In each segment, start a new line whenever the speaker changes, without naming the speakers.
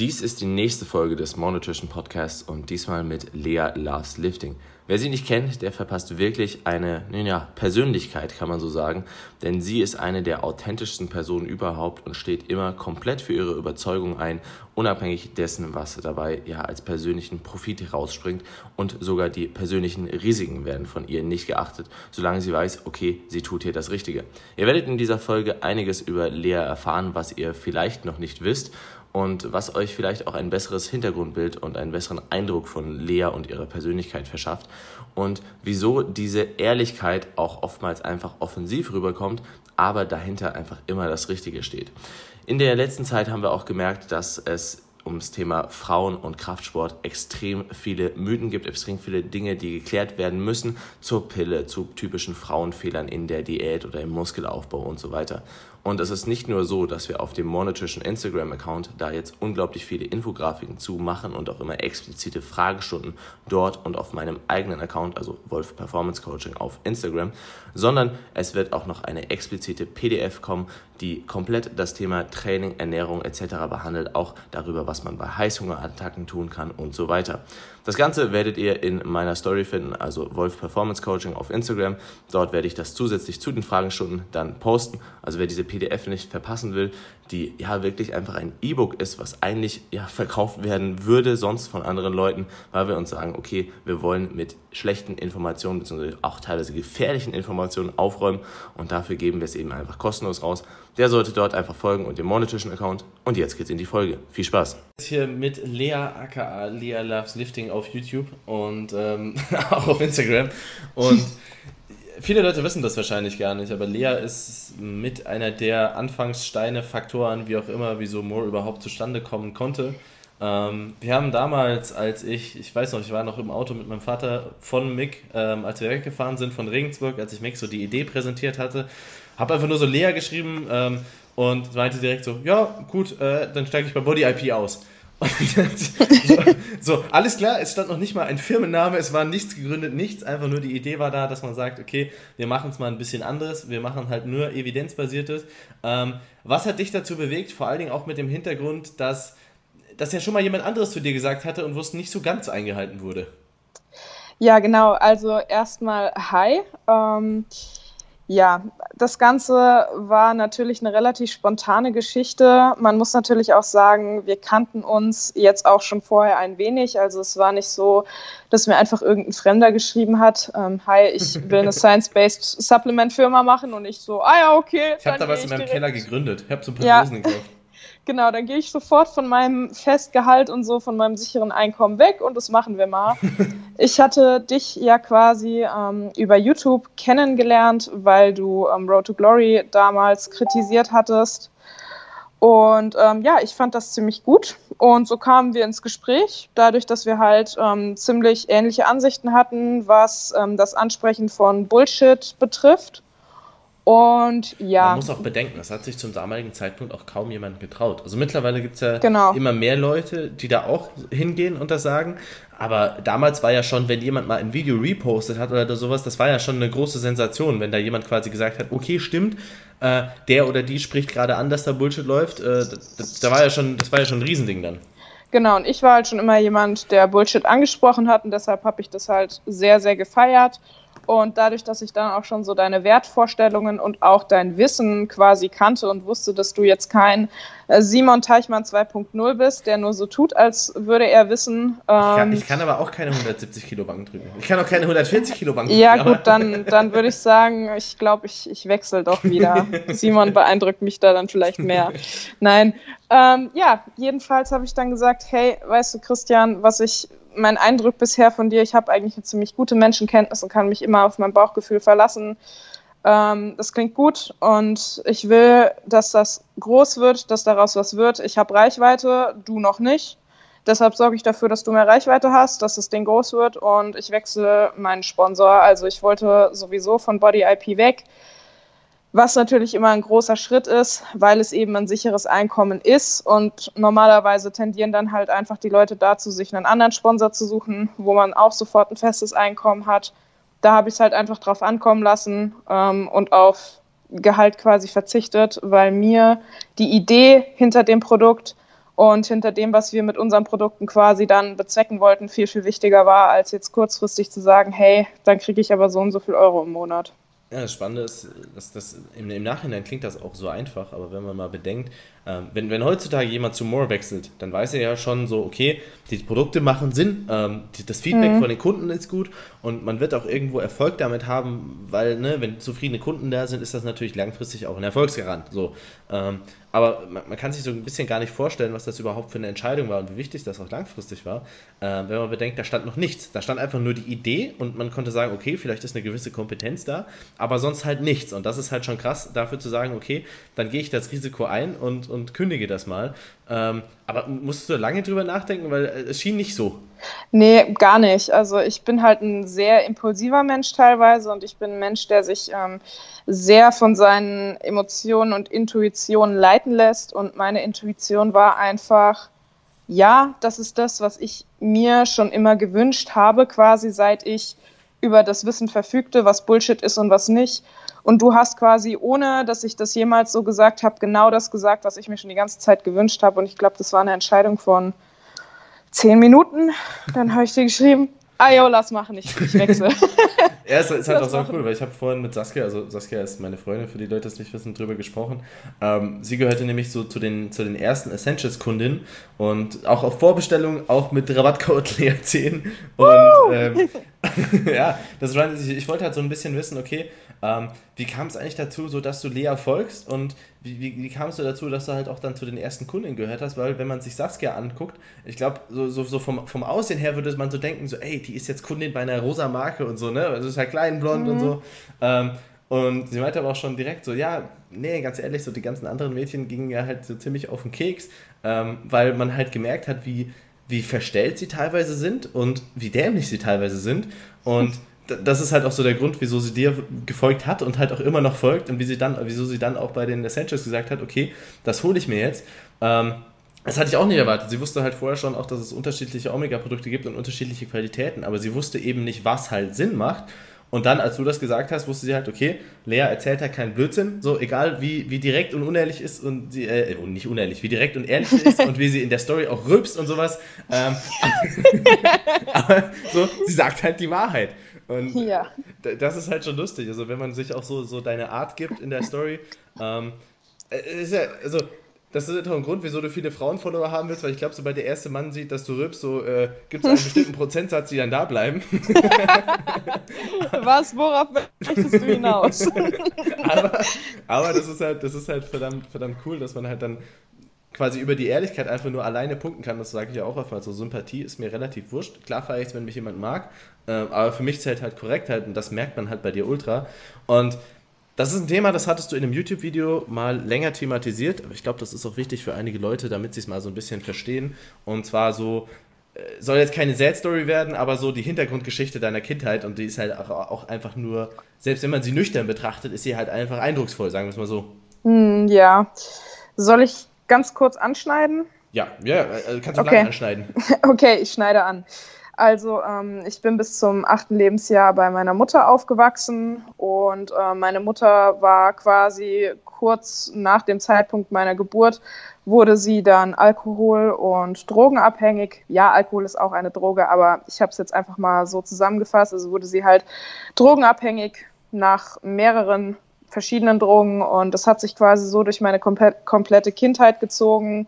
Dies ist die nächste Folge des Monotrition Podcasts und diesmal mit Lea Loves Lifting. Wer sie nicht kennt, der verpasst wirklich eine ja, Persönlichkeit, kann man so sagen, denn sie ist eine der authentischsten Personen überhaupt und steht immer komplett für ihre Überzeugung ein, unabhängig dessen, was dabei ja als persönlichen Profit herausspringt und sogar die persönlichen Risiken werden von ihr nicht geachtet, solange sie weiß, okay, sie tut hier das Richtige. Ihr werdet in dieser Folge einiges über Lea erfahren, was ihr vielleicht noch nicht wisst und was euch vielleicht auch ein besseres Hintergrundbild und einen besseren Eindruck von Lea und ihrer Persönlichkeit verschafft und wieso diese Ehrlichkeit auch oftmals einfach offensiv rüberkommt, aber dahinter einfach immer das Richtige steht. In der letzten Zeit haben wir auch gemerkt, dass es ums Thema Frauen und Kraftsport extrem viele Mythen gibt, extrem viele Dinge, die geklärt werden müssen zur Pille, zu typischen Frauenfehlern in der Diät oder im Muskelaufbau und so weiter. Und es ist nicht nur so, dass wir auf dem Monotrition Instagram-Account da jetzt unglaublich viele Infografiken zu machen und auch immer explizite Fragestunden dort und auf meinem eigenen Account, also Wolf Performance Coaching auf Instagram, sondern es wird auch noch eine explizite PDF kommen, die komplett das Thema Training, Ernährung etc. behandelt, auch darüber, was man bei Heißhungerattacken tun kann und so weiter. Das Ganze werdet ihr in meiner Story finden, also Wolf Performance Coaching auf Instagram. Dort werde ich das zusätzlich zu den Fragestunden dann posten. Also wer diese PDF nicht verpassen will, die ja wirklich einfach ein E-Book ist, was eigentlich ja verkauft werden würde sonst von anderen Leuten, weil wir uns sagen, okay, wir wollen mit schlechten Informationen bzw. auch teilweise gefährlichen Informationen aufräumen und dafür geben wir es eben einfach kostenlos raus. Der sollte dort einfach folgen und dem monetischen Account. Und jetzt geht's in die Folge. Viel Spaß.
Hier mit Lea aka Lea Loves Lifting auf YouTube und ähm, auch auf Instagram und viele Leute wissen das wahrscheinlich gar nicht, aber Lea ist mit einer der Anfangssteine, Faktoren, wie auch immer, wieso Moore überhaupt zustande kommen konnte. Ähm, wir haben damals, als ich, ich weiß noch, ich war noch im Auto mit meinem Vater von Mick, ähm, als wir weggefahren sind von Regensburg, als ich Mick so die Idee präsentiert hatte, habe einfach nur so Lea geschrieben ähm, und meinte direkt so, ja, gut, äh, dann steige ich bei Body IP aus so, so, alles klar, es stand noch nicht mal ein Firmenname, es war nichts gegründet, nichts, einfach nur die Idee war da, dass man sagt, okay, wir machen es mal ein bisschen anderes, wir machen halt nur evidenzbasiertes. Ähm, was hat dich dazu bewegt, vor allen Dingen auch mit dem Hintergrund, dass, dass ja schon mal jemand anderes zu dir gesagt hatte und wo es nicht so ganz eingehalten wurde?
Ja, genau, also erstmal hi. Ähm, ja, das Ganze war natürlich eine relativ spontane Geschichte. Man muss natürlich auch sagen, wir kannten uns jetzt auch schon vorher ein wenig. Also es war nicht so, dass mir einfach irgendein Fremder geschrieben hat, ähm, hi, ich will eine Science-Based Supplement-Firma machen und ich so, ah ja, okay.
Ich habe da was in meinem Keller gegründet. Ich habe so ein paar ja. Dosen gekauft.
Genau, dann gehe ich sofort von meinem Festgehalt und so von meinem sicheren Einkommen weg und das machen wir mal. ich hatte dich ja quasi ähm, über YouTube kennengelernt, weil du ähm, Road to Glory damals kritisiert hattest. Und ähm, ja, ich fand das ziemlich gut. Und so kamen wir ins Gespräch, dadurch, dass wir halt ähm, ziemlich ähnliche Ansichten hatten, was ähm, das Ansprechen von Bullshit betrifft. Und ja.
Man muss auch bedenken, das hat sich zum damaligen Zeitpunkt auch kaum jemand getraut. Also mittlerweile gibt es ja genau. immer mehr Leute, die da auch hingehen und das sagen. Aber damals war ja schon, wenn jemand mal ein Video repostet hat oder sowas, das war ja schon eine große Sensation, wenn da jemand quasi gesagt hat, okay, stimmt, äh, der oder die spricht gerade an, dass da Bullshit läuft. Äh, das, da war ja schon, das war ja schon ein Riesending dann.
Genau, und ich war halt schon immer jemand, der Bullshit angesprochen hat und deshalb habe ich das halt sehr, sehr gefeiert und dadurch, dass ich dann auch schon so deine Wertvorstellungen und auch dein Wissen quasi kannte und wusste, dass du jetzt kein äh, Simon Teichmann 2.0 bist, der nur so tut, als würde er wissen.
Ähm, ich, kann, ich, kann, aber auch keine 170 Kilo Bank drücken. Ich kann auch keine 140 Kilo Bank drücken.
Ja, gut, dann, dann würde ich sagen, ich glaube, ich, ich wechsle doch wieder. Simon beeindruckt mich da dann vielleicht mehr. Nein. Ähm, ja, jedenfalls habe ich dann gesagt, hey, weißt du, Christian, was ich mein Eindruck bisher von dir, ich habe eigentlich eine ziemlich gute Menschenkenntnis und kann mich immer auf mein Bauchgefühl verlassen. Ähm, das klingt gut und ich will, dass das groß wird, dass daraus was wird. Ich habe Reichweite, du noch nicht. Deshalb sorge ich dafür, dass du mehr Reichweite hast, dass das Ding groß wird und ich wechsle meinen Sponsor. Also ich wollte sowieso von Body IP weg was natürlich immer ein großer Schritt ist, weil es eben ein sicheres Einkommen ist. Und normalerweise tendieren dann halt einfach die Leute dazu, sich einen anderen Sponsor zu suchen, wo man auch sofort ein festes Einkommen hat. Da habe ich es halt einfach drauf ankommen lassen ähm, und auf Gehalt quasi verzichtet, weil mir die Idee hinter dem Produkt und hinter dem, was wir mit unseren Produkten quasi dann bezwecken wollten, viel, viel wichtiger war, als jetzt kurzfristig zu sagen, hey, dann kriege ich aber so und so viel Euro im Monat.
Ja, das Spannende ist, dass das im, im, Nachhinein klingt das auch so einfach, aber wenn man mal bedenkt, ähm, wenn, wenn heutzutage jemand zu More wechselt, dann weiß er ja schon so, okay, die Produkte machen Sinn, ähm, die, das Feedback mhm. von den Kunden ist gut und man wird auch irgendwo Erfolg damit haben, weil, ne, wenn zufriedene Kunden da sind, ist das natürlich langfristig auch ein Erfolgsgarant. So. Ähm, aber man, man, kann sich so ein bisschen gar nicht vorstellen, was das überhaupt für eine Entscheidung war und wie wichtig das auch langfristig war, äh, wenn man bedenkt, da stand noch nichts. Da stand einfach nur die Idee und man konnte sagen, okay, vielleicht ist eine gewisse Kompetenz da, aber sonst halt nichts. Und das ist halt schon krass, dafür zu sagen, okay, dann gehe ich das Risiko ein und, und kündige das mal. Ähm, aber musst du lange drüber nachdenken, weil äh, es schien nicht so.
Nee, gar nicht. Also ich bin halt ein sehr impulsiver Mensch teilweise und ich bin ein Mensch, der sich ähm, sehr von seinen Emotionen und Intuitionen leiten lässt. Und meine Intuition war einfach, ja, das ist das, was ich mir schon immer gewünscht habe, quasi seit ich über das Wissen verfügte, was Bullshit ist und was nicht. Und du hast quasi, ohne dass ich das jemals so gesagt habe, genau das gesagt, was ich mir schon die ganze Zeit gewünscht habe. Und ich glaube, das war eine Entscheidung von zehn Minuten. Dann habe ich dir geschrieben, ah jo, lass machen, ich, ich wechsle.
ja, es ist halt auch so cool, weil ich habe vorhin mit Saskia, also Saskia ist meine Freundin, für die Leute, die es nicht wissen, drüber gesprochen. Ähm, sie gehörte nämlich so zu den, zu den ersten Essentials-Kundinnen und auch auf Vorbestellung, auch mit Rabattcode Lea10. Und ähm, ja, das war, ich, ich wollte halt so ein bisschen wissen, okay, ähm, wie kam es eigentlich dazu, so dass du Lea folgst und wie, wie, wie kamst du dazu, dass du halt auch dann zu den ersten Kunden gehört hast? Weil wenn man sich Saskia anguckt, ich glaube, so, so, so vom, vom Aussehen her würde man so denken, so, ey, die ist jetzt Kundin bei einer rosa Marke und so, ne? Also ist halt klein, blond mhm. und so. Ähm, und sie meinte aber auch schon direkt so, ja, nee, ganz ehrlich, so die ganzen anderen Mädchen gingen ja halt so ziemlich auf den Keks, ähm, weil man halt gemerkt hat, wie, wie verstellt sie teilweise sind und wie dämlich sie teilweise sind. Und das ist halt auch so der Grund, wieso sie dir gefolgt hat und halt auch immer noch folgt und wie sie dann, wieso sie dann auch bei den Essentials gesagt hat, okay, das hole ich mir jetzt. Ähm, das hatte ich auch nicht erwartet. Sie wusste halt vorher schon auch, dass es unterschiedliche Omega-Produkte gibt und unterschiedliche Qualitäten, aber sie wusste eben nicht, was halt Sinn macht. Und dann, als du das gesagt hast, wusste sie halt, okay, Lea erzählt halt keinen Blödsinn, so egal wie, wie direkt und unehrlich ist und sie, äh, nicht unehrlich, wie direkt und ehrlich ist und wie sie in der Story auch rülpst und sowas. Ähm, aber so, sie sagt halt die Wahrheit. Und ja. das ist halt schon lustig. Also wenn man sich auch so, so deine Art gibt in der Story. Ähm, äh, ist ja, also das ist doch ein Grund, wieso du viele Frauenfollower haben willst, weil ich glaube, sobald der erste Mann sieht, dass du rülpst, so äh, gibt es einen bestimmten Prozentsatz, die dann da bleiben.
Was, worauf möchtest du hinaus?
aber, aber das ist halt, das ist halt verdammt, verdammt cool, dass man halt dann quasi über die Ehrlichkeit einfach nur alleine punkten kann. Das sage ich ja auch oft. Also Sympathie ist mir relativ wurscht. Klar feiere ich es, wenn mich jemand mag, äh, aber für mich zählt halt Korrektheit und das merkt man halt bei dir ultra. Und das ist ein Thema, das hattest du in einem YouTube-Video mal länger thematisiert. Aber ich glaube, das ist auch wichtig für einige Leute, damit sie es mal so ein bisschen verstehen. Und zwar so, äh, soll jetzt keine Sad-Story werden, aber so die Hintergrundgeschichte deiner Kindheit und die ist halt auch einfach nur, selbst wenn man sie nüchtern betrachtet, ist sie halt einfach eindrucksvoll, sagen wir es mal so.
Mm, ja. Soll ich ganz kurz anschneiden?
Ja, ja, äh, kannst du okay. anschneiden.
okay, ich schneide an. Also ähm, ich bin bis zum achten Lebensjahr bei meiner Mutter aufgewachsen und äh, meine Mutter war quasi kurz nach dem Zeitpunkt meiner Geburt, wurde sie dann alkohol- und drogenabhängig. Ja, Alkohol ist auch eine Droge, aber ich habe es jetzt einfach mal so zusammengefasst. Also wurde sie halt drogenabhängig nach mehreren verschiedenen Drogen und das hat sich quasi so durch meine komplette Kindheit gezogen.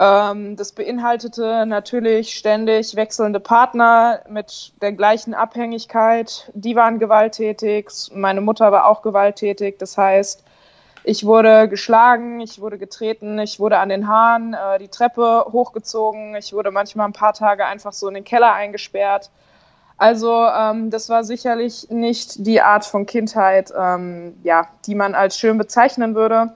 Ähm, das beinhaltete natürlich ständig wechselnde Partner mit der gleichen Abhängigkeit. Die waren gewalttätig, meine Mutter war auch gewalttätig. Das heißt, ich wurde geschlagen, ich wurde getreten, ich wurde an den Haaren äh, die Treppe hochgezogen, ich wurde manchmal ein paar Tage einfach so in den Keller eingesperrt. Also ähm, das war sicherlich nicht die Art von Kindheit, ähm, ja, die man als schön bezeichnen würde.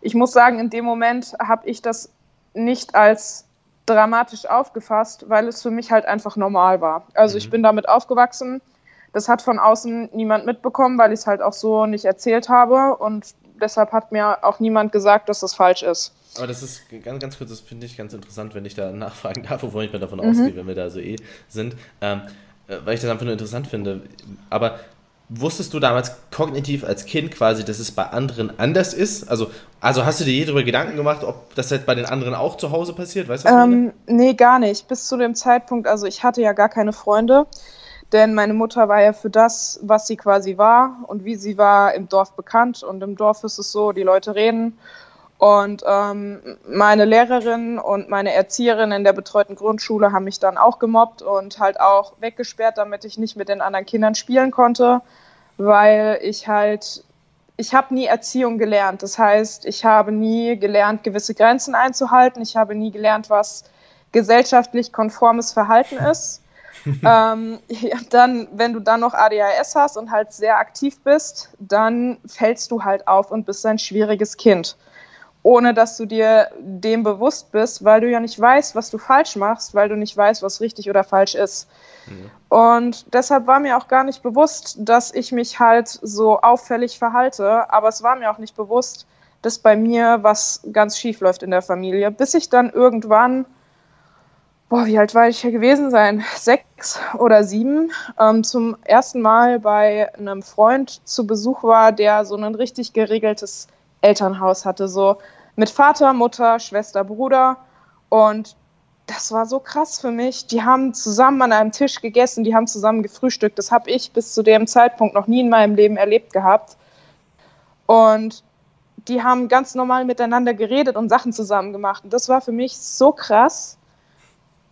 Ich muss sagen, in dem Moment habe ich das nicht als dramatisch aufgefasst, weil es für mich halt einfach normal war. Also mhm. ich bin damit aufgewachsen. Das hat von außen niemand mitbekommen, weil ich es halt auch so nicht erzählt habe. Und deshalb hat mir auch niemand gesagt, dass das falsch ist.
Aber das ist ganz, ganz kurz, das finde ich ganz interessant, wenn ich da nachfragen darf, wovon ich mir davon mhm. ausgehe, wenn wir da so eh sind. Ähm, äh, weil ich das einfach nur interessant finde. Aber wusstest du damals kognitiv als Kind quasi, dass es bei anderen anders ist? Also, also hast du dir je darüber Gedanken gemacht, ob das jetzt bei den anderen auch zu Hause passiert? Weißt du,
ähm, nee, gar nicht. Bis zu dem Zeitpunkt, also ich hatte ja gar keine Freunde, denn meine Mutter war ja für das, was sie quasi war und wie sie war, im Dorf bekannt. Und im Dorf ist es so, die Leute reden und ähm, meine Lehrerin und meine Erzieherin in der betreuten Grundschule haben mich dann auch gemobbt und halt auch weggesperrt, damit ich nicht mit den anderen Kindern spielen konnte, weil ich halt, ich habe nie Erziehung gelernt. Das heißt, ich habe nie gelernt, gewisse Grenzen einzuhalten. Ich habe nie gelernt, was gesellschaftlich konformes Verhalten ist. ähm, ja, dann, wenn du dann noch ADHS hast und halt sehr aktiv bist, dann fällst du halt auf und bist ein schwieriges Kind ohne dass du dir dem bewusst bist, weil du ja nicht weißt, was du falsch machst, weil du nicht weißt, was richtig oder falsch ist. Mhm. Und deshalb war mir auch gar nicht bewusst, dass ich mich halt so auffällig verhalte, aber es war mir auch nicht bewusst, dass bei mir was ganz schief läuft in der Familie, bis ich dann irgendwann, boah, wie alt war ich hier gewesen sein? Sechs oder sieben, ähm, zum ersten Mal bei einem Freund zu Besuch war, der so ein richtig geregeltes Elternhaus hatte, so mit Vater, Mutter, Schwester, Bruder. Und das war so krass für mich. Die haben zusammen an einem Tisch gegessen, die haben zusammen gefrühstückt. Das habe ich bis zu dem Zeitpunkt noch nie in meinem Leben erlebt gehabt. Und die haben ganz normal miteinander geredet und Sachen zusammen gemacht. Und das war für mich so krass.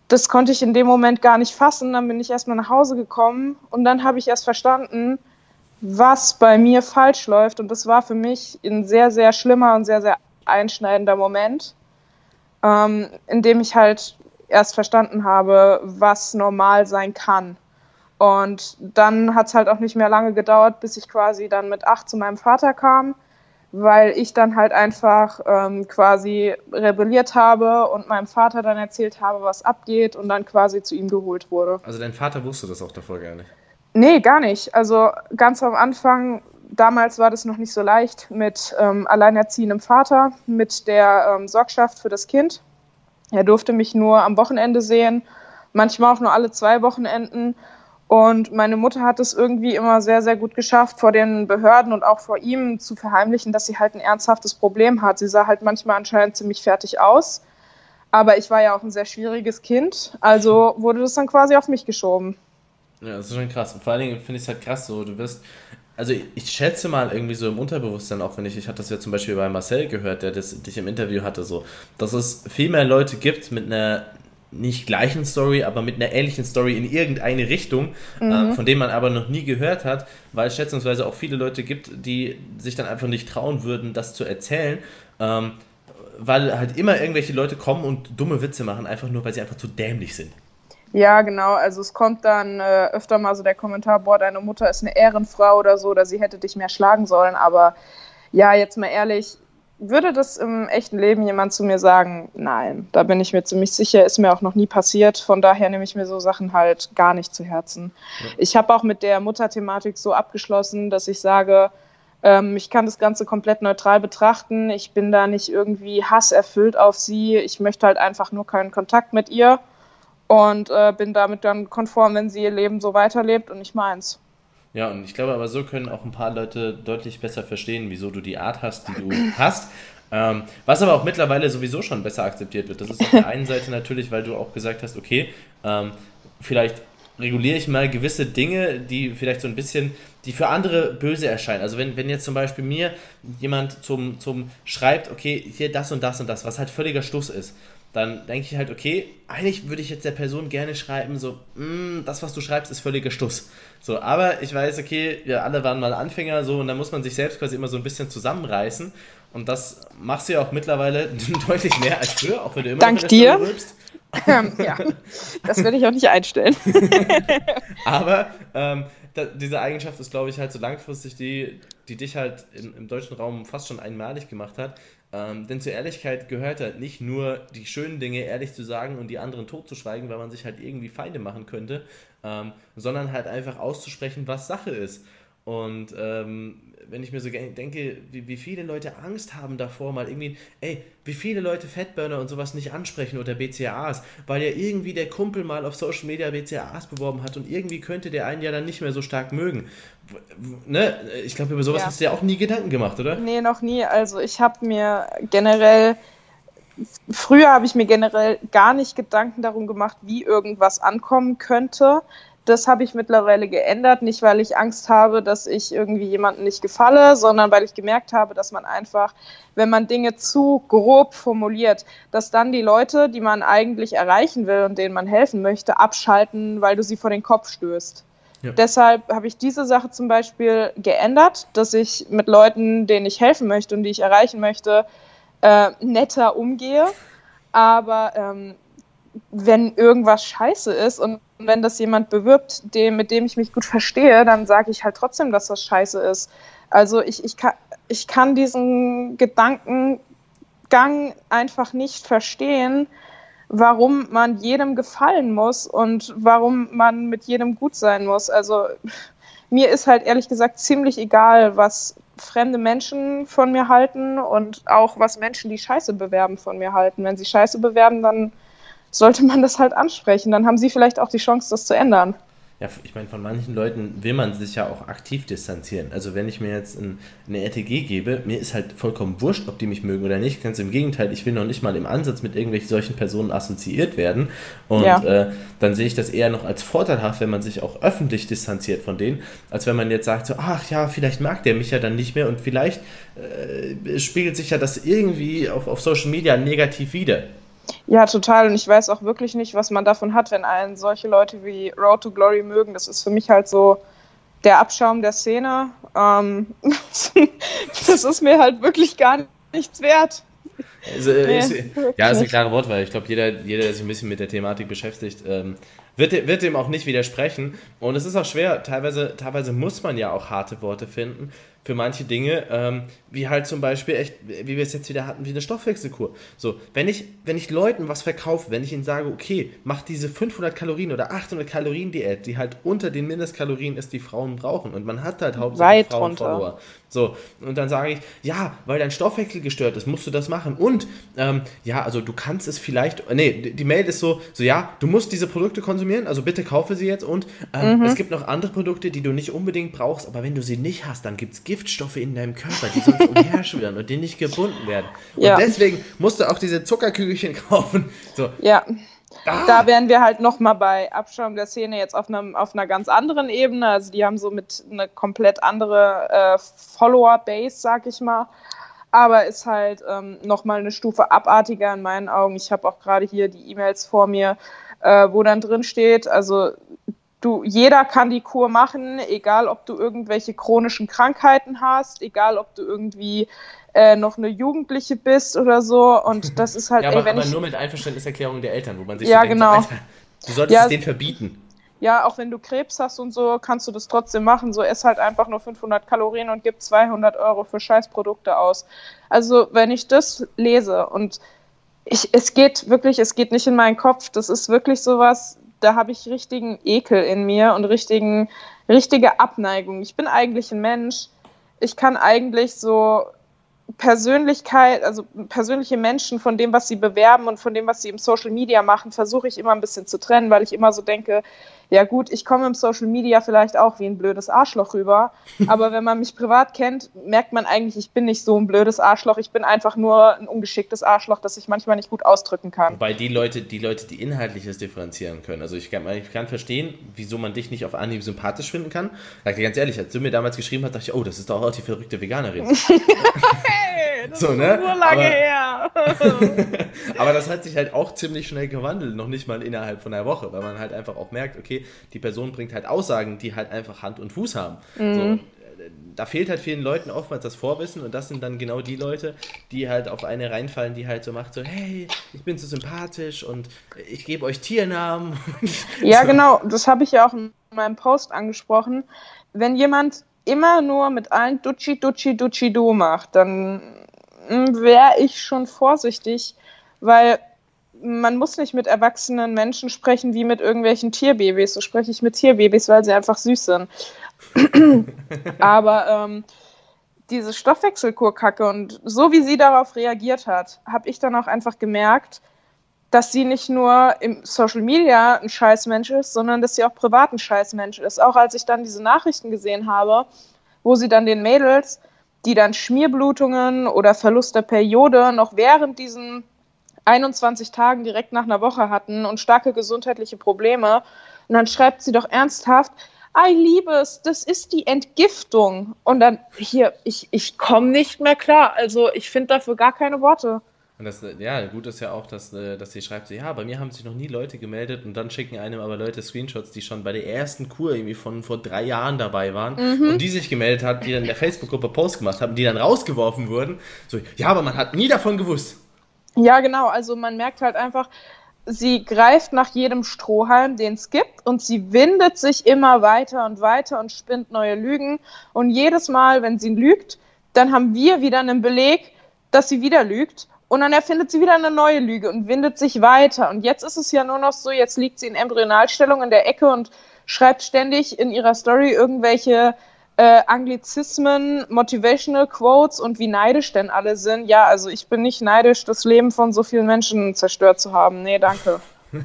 Das konnte ich in dem Moment gar nicht fassen. Dann bin ich erstmal nach Hause gekommen und dann habe ich erst verstanden, was bei mir falsch läuft. Und das war für mich ein sehr, sehr schlimmer und sehr, sehr einschneidender Moment, ähm, in dem ich halt erst verstanden habe, was normal sein kann. Und dann hat es halt auch nicht mehr lange gedauert, bis ich quasi dann mit acht zu meinem Vater kam, weil ich dann halt einfach ähm, quasi rebelliert habe und meinem Vater dann erzählt habe, was abgeht und dann quasi zu ihm geholt wurde.
Also dein Vater wusste das auch davor gar nicht?
Nee, gar nicht. Also ganz am Anfang, damals war das noch nicht so leicht mit ähm, alleinerziehendem Vater, mit der ähm, Sorgschaft für das Kind. Er durfte mich nur am Wochenende sehen, manchmal auch nur alle zwei Wochenenden. Und meine Mutter hat es irgendwie immer sehr, sehr gut geschafft, vor den Behörden und auch vor ihm zu verheimlichen, dass sie halt ein ernsthaftes Problem hat. Sie sah halt manchmal anscheinend ziemlich fertig aus. Aber ich war ja auch ein sehr schwieriges Kind, also wurde das dann quasi auf mich geschoben.
Ja, das ist schon krass. Und vor allen Dingen finde ich es halt krass so, du wirst, also ich schätze mal irgendwie so im Unterbewusstsein, auch wenn ich, ich hatte das ja zum Beispiel bei Marcel gehört, der das dich im Interview hatte, so, dass es viel mehr Leute gibt mit einer nicht gleichen Story, aber mit einer ähnlichen Story in irgendeine Richtung, mhm. äh, von denen man aber noch nie gehört hat, weil es schätzungsweise auch viele Leute gibt, die sich dann einfach nicht trauen würden, das zu erzählen. Ähm, weil halt immer irgendwelche Leute kommen und dumme Witze machen, einfach nur, weil sie einfach zu dämlich sind.
Ja, genau. Also es kommt dann äh, öfter mal so der Kommentar, boah, deine Mutter ist eine Ehrenfrau oder so, oder sie hätte dich mehr schlagen sollen. Aber ja, jetzt mal ehrlich, würde das im echten Leben jemand zu mir sagen? Nein, da bin ich mir ziemlich sicher, ist mir auch noch nie passiert. Von daher nehme ich mir so Sachen halt gar nicht zu Herzen. Ja. Ich habe auch mit der Mutterthematik so abgeschlossen, dass ich sage, ähm, ich kann das Ganze komplett neutral betrachten. Ich bin da nicht irgendwie hasserfüllt auf sie. Ich möchte halt einfach nur keinen Kontakt mit ihr und äh, bin damit dann konform, wenn sie ihr Leben so weiterlebt und nicht meins.
Ja, und ich glaube aber so können auch ein paar Leute deutlich besser verstehen, wieso du die Art hast, die du hast. Ähm, was aber auch mittlerweile sowieso schon besser akzeptiert wird. Das ist auf der einen Seite natürlich, weil du auch gesagt hast, okay, ähm, vielleicht reguliere ich mal gewisse Dinge, die vielleicht so ein bisschen, die für andere böse erscheinen. Also wenn, wenn jetzt zum Beispiel mir jemand zum, zum schreibt, okay, hier das und das und das, was halt völliger Stuss ist, dann denke ich halt, okay, eigentlich würde ich jetzt der Person gerne schreiben, so, mm, das, was du schreibst, ist völliger Stuss. So, aber ich weiß, okay, wir alle waren mal Anfänger, so, und da muss man sich selbst quasi immer so ein bisschen zusammenreißen. Und das machst du ja auch mittlerweile deutlich mehr als früher, auch wenn du immer
Dank dir. Ähm, ja, das werde ich auch nicht einstellen.
aber ähm, da, diese Eigenschaft ist, glaube ich, halt so langfristig die, die dich halt im, im deutschen Raum fast schon einmalig gemacht hat. Ähm, denn zur Ehrlichkeit gehört halt nicht nur die schönen Dinge ehrlich zu sagen und die anderen totzuschweigen, weil man sich halt irgendwie Feinde machen könnte, ähm, sondern halt einfach auszusprechen, was Sache ist. Und ähm, wenn ich mir so denke, wie, wie viele Leute Angst haben davor, mal irgendwie, ey, wie viele Leute Fettburner und sowas nicht ansprechen oder BCAAs, weil ja irgendwie der Kumpel mal auf Social Media BCAAs beworben hat und irgendwie könnte der einen ja dann nicht mehr so stark mögen. Ne? Ich glaube, über sowas ja. hast du ja auch nie Gedanken gemacht, oder?
Nee, noch nie. Also ich habe mir generell früher habe ich mir generell gar nicht Gedanken darum gemacht, wie irgendwas ankommen könnte das habe ich mittlerweile geändert, nicht weil ich Angst habe, dass ich irgendwie jemandem nicht gefalle, sondern weil ich gemerkt habe, dass man einfach, wenn man Dinge zu grob formuliert, dass dann die Leute, die man eigentlich erreichen will und denen man helfen möchte, abschalten, weil du sie vor den Kopf stößt. Ja. Deshalb habe ich diese Sache zum Beispiel geändert, dass ich mit Leuten, denen ich helfen möchte und die ich erreichen möchte, äh, netter umgehe. Aber ähm, wenn irgendwas scheiße ist und wenn das jemand bewirbt, dem, mit dem ich mich gut verstehe, dann sage ich halt trotzdem, dass das scheiße ist. Also ich, ich, kann, ich kann diesen Gedankengang einfach nicht verstehen, warum man jedem gefallen muss und warum man mit jedem gut sein muss. Also mir ist halt ehrlich gesagt ziemlich egal, was fremde Menschen von mir halten und auch was Menschen, die Scheiße bewerben, von mir halten. Wenn sie Scheiße bewerben, dann sollte man das halt ansprechen. Dann haben sie vielleicht auch die Chance, das zu ändern.
Ja, ich meine, von manchen Leuten will man sich ja auch aktiv distanzieren. Also wenn ich mir jetzt ein, eine RTG gebe, mir ist halt vollkommen wurscht, ob die mich mögen oder nicht. Ganz im Gegenteil, ich will noch nicht mal im Ansatz mit irgendwelchen solchen Personen assoziiert werden. Und ja. äh, dann sehe ich das eher noch als vorteilhaft, wenn man sich auch öffentlich distanziert von denen, als wenn man jetzt sagt, so, ach ja, vielleicht mag der mich ja dann nicht mehr und vielleicht äh, spiegelt sich ja das irgendwie auf, auf Social Media negativ wieder.
Ja, total. Und ich weiß auch wirklich nicht, was man davon hat, wenn einen solche Leute wie Road to Glory mögen. Das ist für mich halt so der Abschaum der Szene. Ähm, das ist mir halt wirklich gar nichts wert.
Also, nee, ist, ja, ist eine klare Wortwahl. Ich glaube, jeder, jeder, der sich ein bisschen mit der Thematik beschäftigt, ähm, wird, wird dem auch nicht widersprechen. Und es ist auch schwer. Teilweise, teilweise muss man ja auch harte Worte finden für manche Dinge, ähm, wie halt zum Beispiel echt, wie wir es jetzt wieder hatten, wie eine Stoffwechselkur. So, wenn ich, wenn ich Leuten was verkaufe, wenn ich ihnen sage, okay, mach diese 500 Kalorien oder 800 Kalorien Diät, die halt unter den Mindestkalorien ist, die Frauen brauchen und man hat halt hauptsächlich Weit Frauen Follower. So, und dann sage ich, ja, weil dein Stoffwechsel gestört ist, musst du das machen. Und, ähm, ja, also du kannst es vielleicht, nee, die Mail ist so, so, ja, du musst diese Produkte konsumieren, also bitte kaufe sie jetzt und ähm, mhm. es gibt noch andere Produkte, die du nicht unbedingt brauchst, aber wenn du sie nicht hast, dann gibt es Giftstoffe in deinem Körper, die sonst umherschwirren und die nicht gebunden werden. Ja. Und deswegen musst du auch diese Zuckerkügelchen kaufen. So.
Ja. Ah. Da wären wir halt nochmal bei Abschaum der Szene jetzt auf, einem, auf einer ganz anderen Ebene. Also die haben so mit eine komplett andere äh, Follower-Base, sag ich mal. Aber ist halt ähm, nochmal eine Stufe abartiger in meinen Augen. Ich habe auch gerade hier die E-Mails vor mir, äh, wo dann drin steht, also du, jeder kann die Kur machen, egal ob du irgendwelche chronischen Krankheiten hast, egal ob du irgendwie äh, noch eine Jugendliche bist oder so. Und das ist halt.
ja, aber, ey, wenn aber ich, nur mit Einverständniserklärung der Eltern, wo man sich ja, so denkt, genau. Alter, du solltest ja, es denen verbieten.
Ja, auch wenn du Krebs hast und so, kannst du das trotzdem machen. So, ess halt einfach nur 500 Kalorien und gib 200 Euro für Scheißprodukte aus. Also, wenn ich das lese und ich, es geht wirklich, es geht nicht in meinen Kopf. Das ist wirklich sowas, da habe ich richtigen Ekel in mir und richtigen, richtige Abneigung. Ich bin eigentlich ein Mensch. Ich kann eigentlich so Persönlichkeit, also persönliche Menschen von dem, was sie bewerben und von dem, was sie im Social Media machen, versuche ich immer ein bisschen zu trennen, weil ich immer so denke, ja gut, ich komme im Social Media vielleicht auch wie ein blödes Arschloch rüber, aber wenn man mich privat kennt, merkt man eigentlich, ich bin nicht so ein blödes Arschloch, ich bin einfach nur ein ungeschicktes Arschloch, das ich manchmal nicht gut ausdrücken kann.
Wobei die Leute, die Leute, die Inhaltliches differenzieren können, also ich kann, ich kann verstehen, wieso man dich nicht auf Anhieb sympathisch finden kann. Sag dir ganz ehrlich, als du mir damals geschrieben hast, dachte ich, oh, das ist doch auch die verrückte Veganerin.
das so, ne? ist so lange aber, her.
aber das hat sich halt auch ziemlich schnell gewandelt, noch nicht mal innerhalb von einer Woche, weil man halt einfach auch merkt, okay, die Person bringt halt Aussagen, die halt einfach Hand und Fuß haben. Mhm. So, da fehlt halt vielen Leuten oftmals das Vorwissen und das sind dann genau die Leute, die halt auf eine reinfallen, die halt so macht, so, hey, ich bin so sympathisch und ich gebe euch Tiernamen.
ja, so. genau, das habe ich ja auch in meinem Post angesprochen. Wenn jemand immer nur mit allen Dutschi, Dutschi, Dutschi, Du macht, dann hm, wäre ich schon vorsichtig, weil man muss nicht mit erwachsenen Menschen sprechen wie mit irgendwelchen Tierbabys. So spreche ich mit Tierbabys, weil sie einfach süß sind. Aber ähm, diese Stoffwechselkurkacke und so wie sie darauf reagiert hat, habe ich dann auch einfach gemerkt, dass sie nicht nur im Social Media ein Scheißmensch ist, sondern dass sie auch privat ein Scheißmensch ist. Auch als ich dann diese Nachrichten gesehen habe, wo sie dann den Mädels, die dann Schmierblutungen oder Verlust der Periode noch während diesen 21 Tagen direkt nach einer Woche hatten und starke gesundheitliche Probleme. Und dann schreibt sie doch ernsthaft, I liebe es, das ist die Entgiftung. Und dann hier, ich, ich komme nicht mehr klar. Also ich finde dafür gar keine Worte.
Und das, ja, gut ist ja auch, dass, äh, dass sie schreibt, so, ja, bei mir haben sich noch nie Leute gemeldet und dann schicken einem aber Leute Screenshots, die schon bei der ersten Kur irgendwie von vor drei Jahren dabei waren mhm. und die sich gemeldet hat, die dann in der Facebook-Gruppe Post gemacht haben, die dann rausgeworfen wurden. So, ja, aber man hat nie davon gewusst.
Ja, genau. Also man merkt halt einfach, sie greift nach jedem Strohhalm, den es gibt, und sie windet sich immer weiter und weiter und spinnt neue Lügen. Und jedes Mal, wenn sie lügt, dann haben wir wieder einen Beleg, dass sie wieder lügt. Und dann erfindet sie wieder eine neue Lüge und windet sich weiter. Und jetzt ist es ja nur noch so, jetzt liegt sie in Embryonalstellung in der Ecke und schreibt ständig in ihrer Story irgendwelche äh, Anglizismen, Motivational Quotes und wie neidisch denn alle sind. Ja, also ich bin nicht neidisch, das Leben von so vielen Menschen zerstört zu haben. Nee, danke.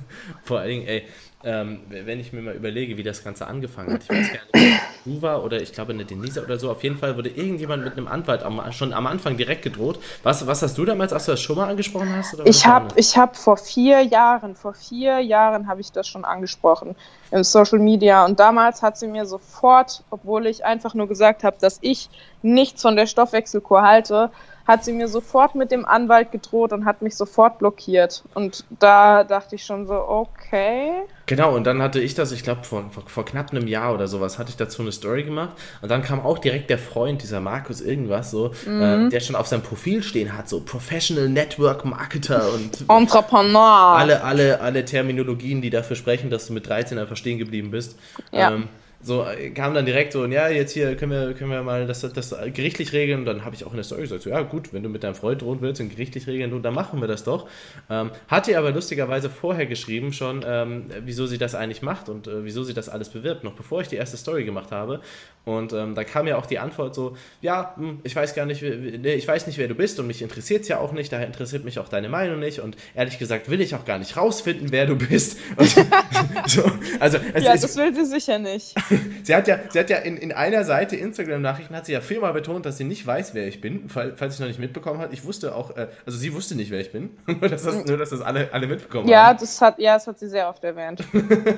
Vor allen Dingen, ey, ähm, wenn ich mir mal überlege, wie das Ganze angefangen hat, ich weiß gar nicht, du war oder ich glaube eine Denise oder so, auf jeden Fall wurde irgendjemand mit einem Anwalt am, schon am Anfang direkt gedroht. Was, was hast du damals, als du das schon mal angesprochen hast?
ich habe hab vor vier Jahren, vor vier Jahren habe ich das schon angesprochen im Social Media und damals hat sie mir sofort, obwohl ich einfach nur gesagt habe, dass ich nichts von der Stoffwechselkur halte, hat sie mir sofort mit dem Anwalt gedroht und hat mich sofort blockiert. Und da dachte ich schon so, okay.
Genau, und dann hatte ich das, ich glaube, vor, vor, vor, knapp einem Jahr oder sowas, hatte ich dazu eine Story gemacht. Und dann kam auch direkt der Freund, dieser Markus irgendwas, so, mhm. äh, der schon auf seinem Profil stehen hat, so Professional Network Marketer und
Entrepreneur.
Alle, alle, alle Terminologien, die dafür sprechen, dass du mit 13 einfach stehen geblieben bist. Ja. Ähm, so äh, kam dann direkt so, ja, jetzt hier können wir, können wir mal das, das gerichtlich regeln. Und dann habe ich auch in der Story gesagt, so, ja gut, wenn du mit deinem Freund drohen willst und gerichtlich regeln, dann machen wir das doch. Ähm, hat ihr aber lustigerweise vorher geschrieben schon, ähm, wieso sie das eigentlich macht und äh, wieso sie das alles bewirbt, noch bevor ich die erste Story gemacht habe. Und ähm, da kam ja auch die Antwort so, ja, hm, ich weiß gar nicht, nee, ich weiß nicht, wer du bist und mich interessiert es ja auch nicht, daher interessiert mich auch deine Meinung nicht. Und ehrlich gesagt will ich auch gar nicht rausfinden, wer du bist. Und,
so, also, ja, das will sie sicher nicht.
sie hat ja, sie hat ja in, in einer Seite Instagram-Nachrichten hat sie ja viermal betont, dass sie nicht weiß, wer ich bin, falls ich noch nicht mitbekommen hat. Ich wusste auch, äh, also sie wusste nicht, wer ich bin, nur dass das, nur, dass das alle, alle mitbekommen
ja, haben. Das hat, ja, das hat sie sehr oft erwähnt.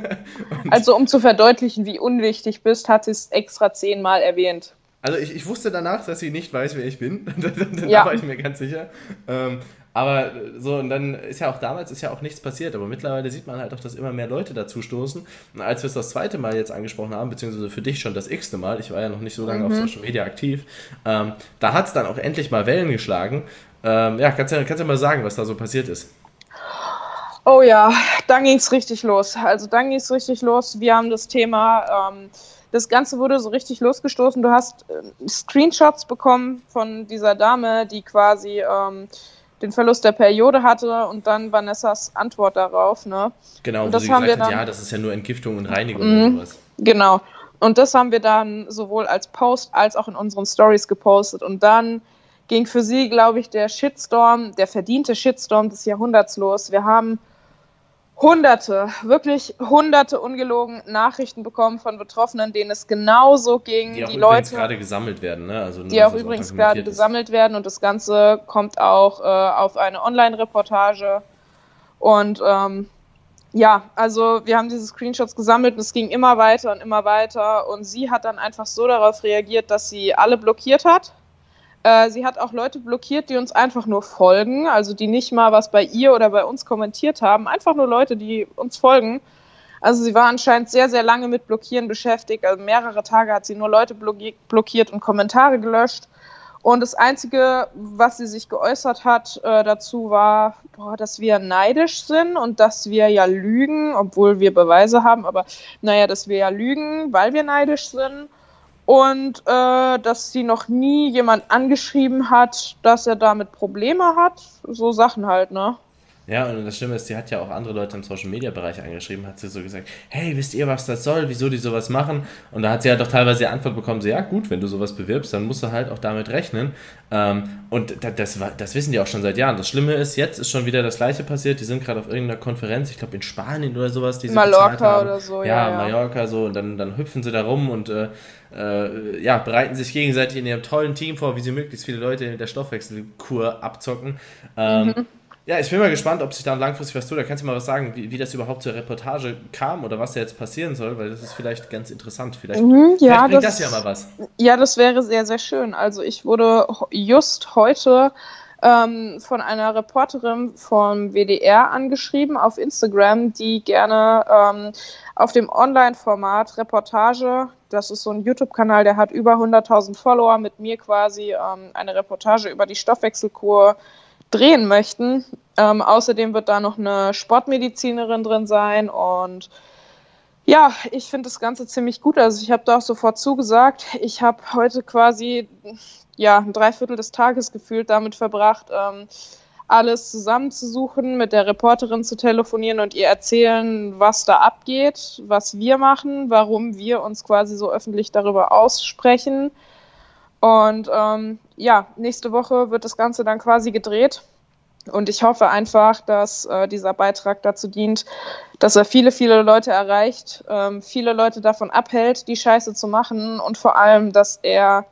also um zu verdeutlichen, wie unwichtig bist, hat sie es extra zehnmal erwähnt.
Also ich, ich wusste danach, dass sie nicht weiß, wer ich bin. da ja. war ich mir ganz sicher. Ähm, aber so, und dann ist ja auch damals ist ja auch nichts passiert, aber mittlerweile sieht man halt auch, dass immer mehr Leute dazu stoßen. Und als wir es das zweite Mal jetzt angesprochen haben, beziehungsweise für dich schon das x-te Mal, ich war ja noch nicht so lange mhm. auf Social Media aktiv, ähm, da hat es dann auch endlich mal Wellen geschlagen. Ähm, ja, kannst du kannst ja mal sagen, was da so passiert ist.
Oh ja, dann ging es richtig los. Also dann ging es richtig los. Wir haben das Thema, ähm, das Ganze wurde so richtig losgestoßen. Du hast äh, Screenshots bekommen von dieser Dame, die quasi ähm, den Verlust der Periode hatte und dann Vanessas Antwort darauf. Ne?
Genau,
und
das wo sie haben gesagt wir dann, hat, ja, das ist ja nur Entgiftung und Reinigung mhm, und sowas.
Genau. Und das haben wir dann sowohl als Post als auch in unseren Stories gepostet. Und dann ging für sie, glaube ich, der Shitstorm, der verdiente Shitstorm des Jahrhunderts los. Wir haben hunderte, wirklich hunderte ungelogen Nachrichten bekommen von Betroffenen, denen es genauso ging.
Die auch die Leute, gerade gesammelt werden, ne?
Also die auch übrigens gerade gesammelt werden und das Ganze kommt auch äh, auf eine Online-Reportage. Und ähm, ja, also wir haben diese Screenshots gesammelt und es ging immer weiter und immer weiter. Und sie hat dann einfach so darauf reagiert, dass sie alle blockiert hat äh, sie hat auch Leute blockiert, die uns einfach nur folgen, also die nicht mal was bei ihr oder bei uns kommentiert haben, einfach nur Leute, die uns folgen. Also sie war anscheinend sehr, sehr lange mit Blockieren beschäftigt. Also mehrere Tage hat sie nur Leute blockiert und Kommentare gelöscht. Und das Einzige, was sie sich geäußert hat äh, dazu, war, boah, dass wir neidisch sind und dass wir ja lügen, obwohl wir Beweise haben, aber naja, dass wir ja lügen, weil wir neidisch sind und äh, dass sie noch nie jemand angeschrieben hat, dass er damit Probleme hat. So Sachen halt, ne?
Ja, und das Schlimme ist, sie hat ja auch andere Leute im Social Media Bereich angeschrieben, hat sie so gesagt, hey, wisst ihr, was das soll, wieso die sowas machen? Und da hat sie ja doch teilweise die Antwort bekommen, so, ja gut, wenn du sowas bewirbst, dann musst du halt auch damit rechnen. Ähm, und das, das wissen die auch schon seit Jahren. Das Schlimme ist, jetzt ist schon wieder das Gleiche passiert, die sind gerade auf irgendeiner Konferenz, ich glaube in Spanien oder sowas, die sie Mallorca oder so, ja. Ja, Mallorca so, und dann, dann hüpfen sie da rum und äh, äh, ja, bereiten sich gegenseitig in ihrem tollen Team vor, wie sie möglichst viele Leute in der Stoffwechselkur abzocken. Ähm, mhm. Ja, ich bin mal gespannt, ob sich da langfristig was tut. Da kannst du mal was sagen, wie, wie das überhaupt zur Reportage kam oder was da jetzt passieren soll, weil das ist vielleicht ganz interessant. Vielleicht, mhm, ja, vielleicht
bringt das, das, ja mal was. Ja, das wäre sehr, sehr schön. Also ich wurde just heute ähm, von einer Reporterin vom WDR angeschrieben auf Instagram, die gerne ähm, auf dem Online-Format Reportage, das ist so ein YouTube-Kanal, der hat über 100.000 Follower, mit mir quasi ähm, eine Reportage über die Stoffwechselkur drehen möchten. Ähm, außerdem wird da noch eine Sportmedizinerin drin sein und ja, ich finde das Ganze ziemlich gut. Also ich habe da auch sofort zugesagt. Ich habe heute quasi ja ein Dreiviertel des Tages gefühlt damit verbracht, ähm, alles zusammenzusuchen, mit der Reporterin zu telefonieren und ihr erzählen, was da abgeht, was wir machen, warum wir uns quasi so öffentlich darüber aussprechen. Und ähm, ja, nächste Woche wird das Ganze dann quasi gedreht. Und ich hoffe einfach, dass äh, dieser Beitrag dazu dient, dass er viele, viele Leute erreicht, ähm, viele Leute davon abhält, die Scheiße zu machen und vor allem, dass er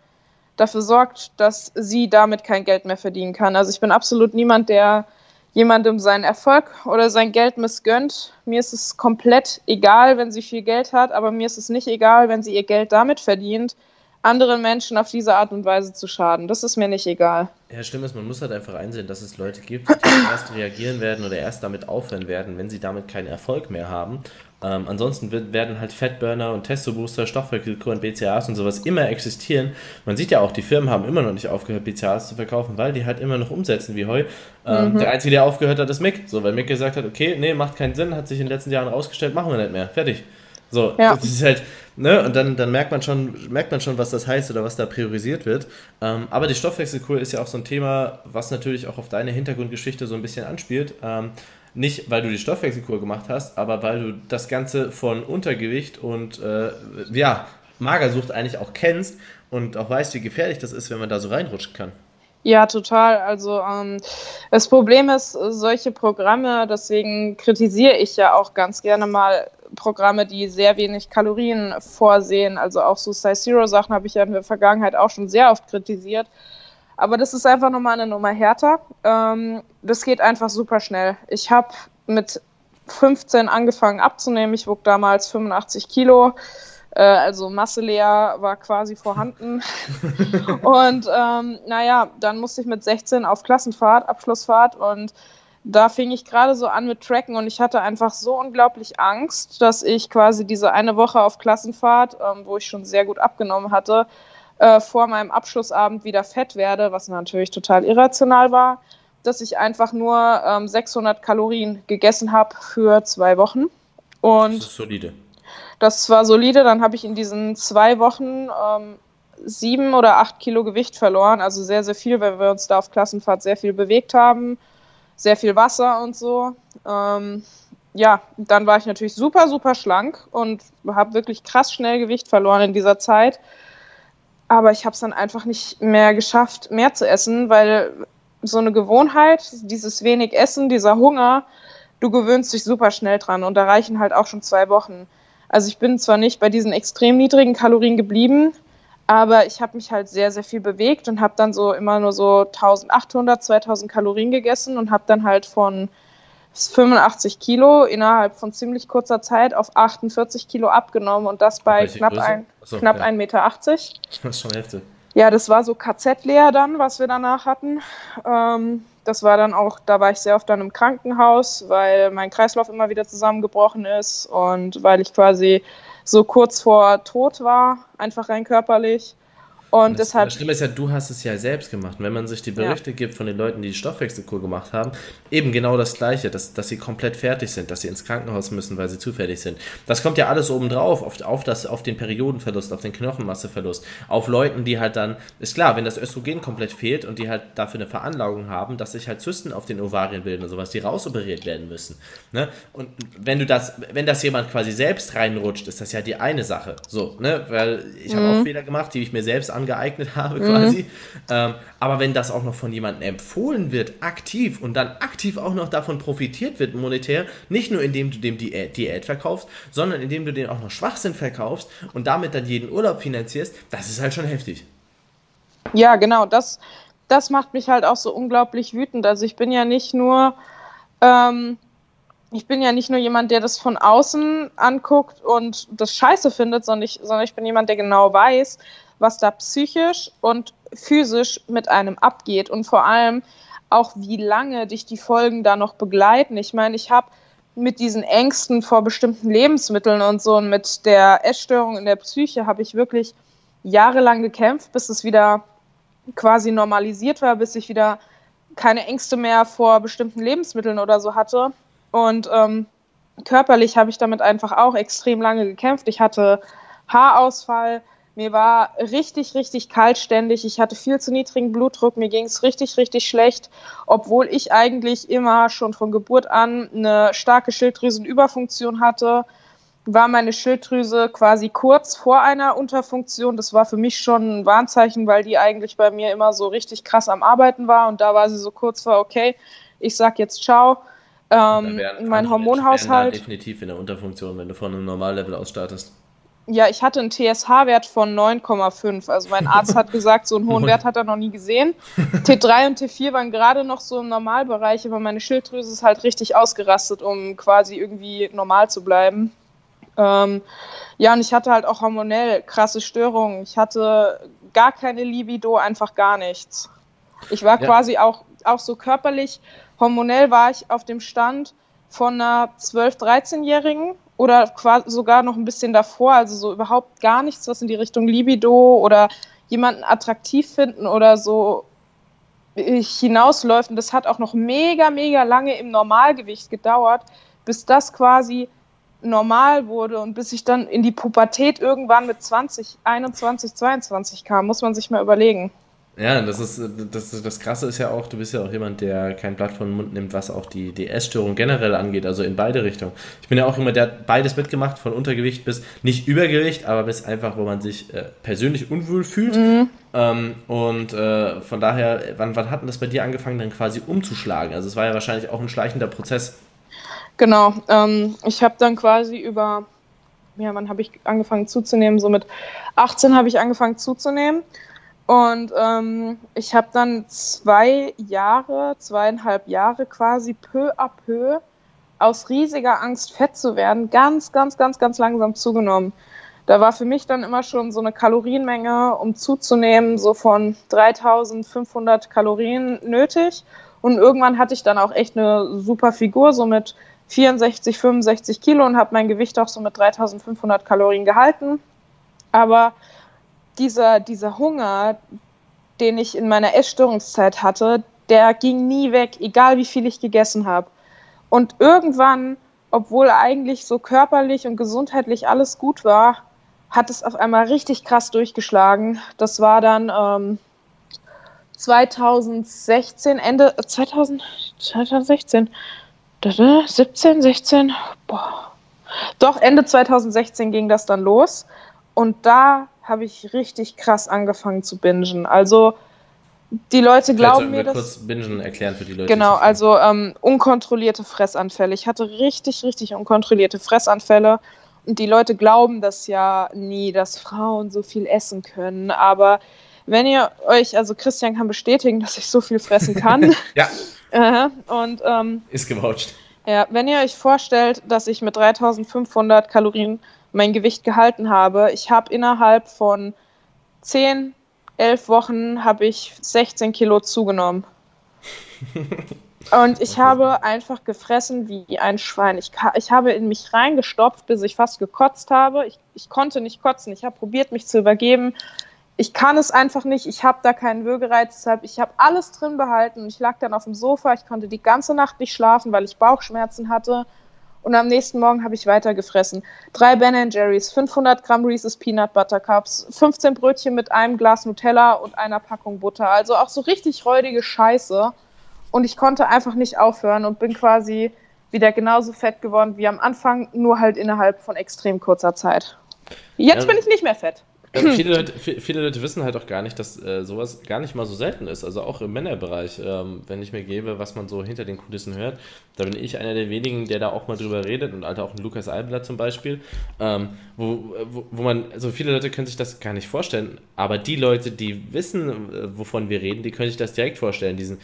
dafür sorgt, dass sie damit kein Geld mehr verdienen kann. Also ich bin absolut niemand, der jemandem seinen Erfolg oder sein Geld missgönnt. Mir ist es komplett egal, wenn sie viel Geld hat, aber mir ist es nicht egal, wenn sie ihr Geld damit verdient, anderen Menschen auf diese Art und Weise zu schaden. Das ist mir nicht egal.
Ja, stimmt ist, man muss halt einfach einsehen, dass es Leute gibt, die erst reagieren werden oder erst damit aufhören werden, wenn sie damit keinen Erfolg mehr haben. Ähm, ansonsten wird, werden halt Fettburner und Testo-Booster, Stoffwechselkur und BCAAs und sowas immer existieren. Man sieht ja auch, die Firmen haben immer noch nicht aufgehört, BCAAs zu verkaufen, weil die halt immer noch umsetzen wie Heu. Ähm, mhm. Der Einzige, der aufgehört hat, ist Mick. So, weil Mick gesagt hat, okay, nee, macht keinen Sinn, hat sich in den letzten Jahren rausgestellt, machen wir nicht mehr. Fertig. So, ja. das ist halt, ne, und dann, dann merkt man schon, merkt man schon, was das heißt oder was da priorisiert wird. Ähm, aber die Stoffwechselkur ist ja auch so ein Thema, was natürlich auch auf deine Hintergrundgeschichte so ein bisschen anspielt. Ähm, nicht, weil du die Stoffwechselkur gemacht hast, aber weil du das Ganze von Untergewicht und äh, ja, Magersucht eigentlich auch kennst und auch weißt, wie gefährlich das ist, wenn man da so reinrutschen kann.
Ja, total. Also ähm, das Problem ist, solche Programme, deswegen kritisiere ich ja auch ganz gerne mal Programme, die sehr wenig Kalorien vorsehen. Also auch so Size Zero Sachen habe ich ja in der Vergangenheit auch schon sehr oft kritisiert. Aber das ist einfach nochmal eine Nummer härter. Ähm, das geht einfach super schnell. Ich habe mit 15 angefangen abzunehmen. Ich wog damals 85 Kilo. Äh, also Masse leer war quasi vorhanden. und ähm, naja, dann musste ich mit 16 auf Klassenfahrt, Abschlussfahrt und da fing ich gerade so an mit Tracken und ich hatte einfach so unglaublich Angst, dass ich quasi diese eine Woche auf Klassenfahrt, ähm, wo ich schon sehr gut abgenommen hatte, äh, vor meinem Abschlussabend wieder fett werde, was natürlich total irrational war, dass ich einfach nur ähm, 600 Kalorien gegessen habe für zwei Wochen. Und das ist solide. Das war solide. Dann habe ich in diesen zwei Wochen ähm, sieben oder acht Kilo Gewicht verloren, also sehr, sehr viel, weil wir uns da auf Klassenfahrt sehr viel bewegt haben sehr viel Wasser und so. Ähm, ja, dann war ich natürlich super, super schlank und habe wirklich krass schnell Gewicht verloren in dieser Zeit. Aber ich habe es dann einfach nicht mehr geschafft, mehr zu essen, weil so eine Gewohnheit, dieses wenig Essen, dieser Hunger, du gewöhnst dich super schnell dran und da reichen halt auch schon zwei Wochen. Also ich bin zwar nicht bei diesen extrem niedrigen Kalorien geblieben, aber ich habe mich halt sehr, sehr viel bewegt und habe dann so immer nur so 1800, 2000 Kalorien gegessen und habe dann halt von 85 Kilo innerhalb von ziemlich kurzer Zeit auf 48 Kilo abgenommen und das bei knapp, ein, Achso, knapp ja. 1,80 Meter. Das ist schon Hälfte. Ja, das war so KZ-leer dann, was wir danach hatten. Ähm, das war dann auch, da war ich sehr oft dann im Krankenhaus, weil mein Kreislauf immer wieder zusammengebrochen ist und weil ich quasi so kurz vor Tod war, einfach rein körperlich. Und
das,
deshalb.
Das Schlimme ist ja, du hast es ja selbst gemacht. Und wenn man sich die Berichte ja. gibt von den Leuten, die die Stoffwechselkur gemacht haben, eben genau das Gleiche, dass, dass sie komplett fertig sind, dass sie ins Krankenhaus müssen, weil sie zu fertig sind. Das kommt ja alles obendrauf, auf, auf, das, auf den Periodenverlust, auf den Knochenmasseverlust, auf Leuten, die halt dann, ist klar, wenn das Östrogen komplett fehlt und die halt dafür eine Veranlagung haben, dass sich halt Zysten auf den Ovarien bilden und sowas, die rausoperiert werden müssen. Ne? Und wenn du das, wenn das jemand quasi selbst reinrutscht, ist das ja die eine Sache. So, ne? Weil ich habe mhm. auch Fehler gemacht, die ich mir selbst angeeignet angeeignet habe mhm. quasi. Mhm. Ähm, aber wenn das auch noch von jemandem empfohlen wird, aktiv und dann aktiv auch noch davon profitiert wird monetär, nicht nur indem du dem Diät, Diät verkaufst, sondern indem du den auch noch Schwachsinn verkaufst und damit dann jeden Urlaub finanzierst, das ist halt schon heftig.
Ja, genau, das, das macht mich halt auch so unglaublich wütend. Also ich bin ja nicht nur ähm, ich bin ja nicht nur jemand, der das von außen anguckt und das scheiße findet, sondern ich, sondern ich bin jemand, der genau weiß, was da psychisch und physisch mit einem abgeht und vor allem auch, wie lange dich die Folgen da noch begleiten. Ich meine, ich habe mit diesen Ängsten vor bestimmten Lebensmitteln und so und mit der Essstörung in der Psyche habe ich wirklich jahrelang gekämpft, bis es wieder quasi normalisiert war, bis ich wieder keine Ängste mehr vor bestimmten Lebensmitteln oder so hatte. Und ähm, körperlich habe ich damit einfach auch extrem lange gekämpft. Ich hatte Haarausfall, mir war richtig, richtig kaltständig. Ich hatte viel zu niedrigen Blutdruck. Mir ging es richtig, richtig schlecht, obwohl ich eigentlich immer schon von Geburt an eine starke Schilddrüsenüberfunktion hatte. War meine Schilddrüse quasi kurz vor einer Unterfunktion. Das war für mich schon ein Warnzeichen, weil die eigentlich bei mir immer so richtig krass am Arbeiten war. Und da war sie so kurz vor, okay, ich sag jetzt ciao. Ähm, mein Hormonhaushalt.
definitiv in der Unterfunktion, wenn du von einem Normallevel aus startest.
Ja, ich hatte einen TSH-Wert von 9,5. Also mein Arzt hat gesagt, so einen hohen Wert hat er noch nie gesehen. T3 und T4 waren gerade noch so im Normalbereich, aber meine Schilddrüse ist halt richtig ausgerastet, um quasi irgendwie normal zu bleiben. Ähm, ja, und ich hatte halt auch hormonell krasse Störungen. Ich hatte gar keine Libido, einfach gar nichts. Ich war ja. quasi auch, auch so körperlich, hormonell war ich auf dem Stand von einer 12-, 13-Jährigen oder quasi sogar noch ein bisschen davor, also so überhaupt gar nichts, was in die Richtung Libido oder jemanden attraktiv finden oder so hinausläuft. Und das hat auch noch mega, mega lange im Normalgewicht gedauert, bis das quasi normal wurde und bis ich dann in die Pubertät irgendwann mit 20, 21, 22 kam, muss man sich mal überlegen.
Ja, das ist das, das Krasse ist ja auch, du bist ja auch jemand, der kein Blatt von den Mund nimmt, was auch die, die Essstörung generell angeht, also in beide Richtungen. Ich bin ja auch jemand, der hat beides mitgemacht, von Untergewicht bis nicht Übergewicht, aber bis einfach, wo man sich äh, persönlich unwohl fühlt. Mhm. Ähm, und äh, von daher, wann, wann hat denn das bei dir angefangen, dann quasi umzuschlagen? Also es war ja wahrscheinlich auch ein schleichender Prozess.
Genau, ähm, ich habe dann quasi über, ja, wann habe ich angefangen zuzunehmen? So mit 18 habe ich angefangen zuzunehmen. Und ähm, ich habe dann zwei Jahre, zweieinhalb Jahre quasi peu à peu aus riesiger Angst, fett zu werden, ganz, ganz, ganz, ganz langsam zugenommen. Da war für mich dann immer schon so eine Kalorienmenge, um zuzunehmen, so von 3500 Kalorien nötig. Und irgendwann hatte ich dann auch echt eine super Figur, so mit 64, 65 Kilo und habe mein Gewicht auch so mit 3500 Kalorien gehalten. Aber dieser, dieser Hunger, den ich in meiner Essstörungszeit hatte, der ging nie weg, egal wie viel ich gegessen habe. Und irgendwann, obwohl eigentlich so körperlich und gesundheitlich alles gut war, hat es auf einmal richtig krass durchgeschlagen. Das war dann ähm, 2016, Ende 2000, 2016, 17, 16, boah. Doch, Ende 2016 ging das dann los. Und da habe ich richtig krass angefangen zu bingen. Also die Leute glauben mir
das. kurz bingen erklären für die Leute.
Genau, also ähm, unkontrollierte Fressanfälle. Ich hatte richtig, richtig unkontrollierte Fressanfälle. Und die Leute glauben das ja nie, dass Frauen so viel essen können. Aber wenn ihr euch, also Christian kann bestätigen, dass ich so viel fressen kann.
ja.
Äh, und ähm,
ist gewoucht.
Ja, wenn ihr euch vorstellt, dass ich mit 3500 Kalorien mein Gewicht gehalten habe. Ich habe innerhalb von 10, 11 Wochen habe ich 16 Kilo zugenommen. Und ich habe einfach gefressen wie ein Schwein. Ich, ich habe in mich reingestopft, bis ich fast gekotzt habe. Ich, ich konnte nicht kotzen. Ich habe probiert, mich zu übergeben. ich kann es einfach nicht, ich habe da keinen Würgereiz, deshalb ich habe alles drin behalten ich lag dann auf dem Sofa, ich konnte die ganze Nacht nicht schlafen, weil ich Bauchschmerzen hatte und am nächsten Morgen habe ich weiter gefressen. Drei Ben Jerry's, 500 Gramm Reese's Peanut Butter Cups, 15 Brötchen mit einem Glas Nutella und einer Packung Butter, also auch so richtig räudige Scheiße und ich konnte einfach nicht aufhören und bin quasi wieder genauso fett geworden wie am Anfang, nur halt innerhalb von extrem kurzer Zeit. Jetzt ja. bin ich nicht mehr fett.
Ja, viele, Leute, viele Leute wissen halt auch gar nicht, dass äh, sowas gar nicht mal so selten ist. Also auch im Männerbereich, ähm, wenn ich mir gebe, was man so hinter den Kulissen hört, da bin ich einer der wenigen, der da auch mal drüber redet und halt auch ein Lukas Alblatt zum Beispiel, ähm, wo, wo, wo, man, also viele Leute können sich das gar nicht vorstellen, aber die Leute, die wissen, äh, wovon wir reden, die können sich das direkt vorstellen, diesen,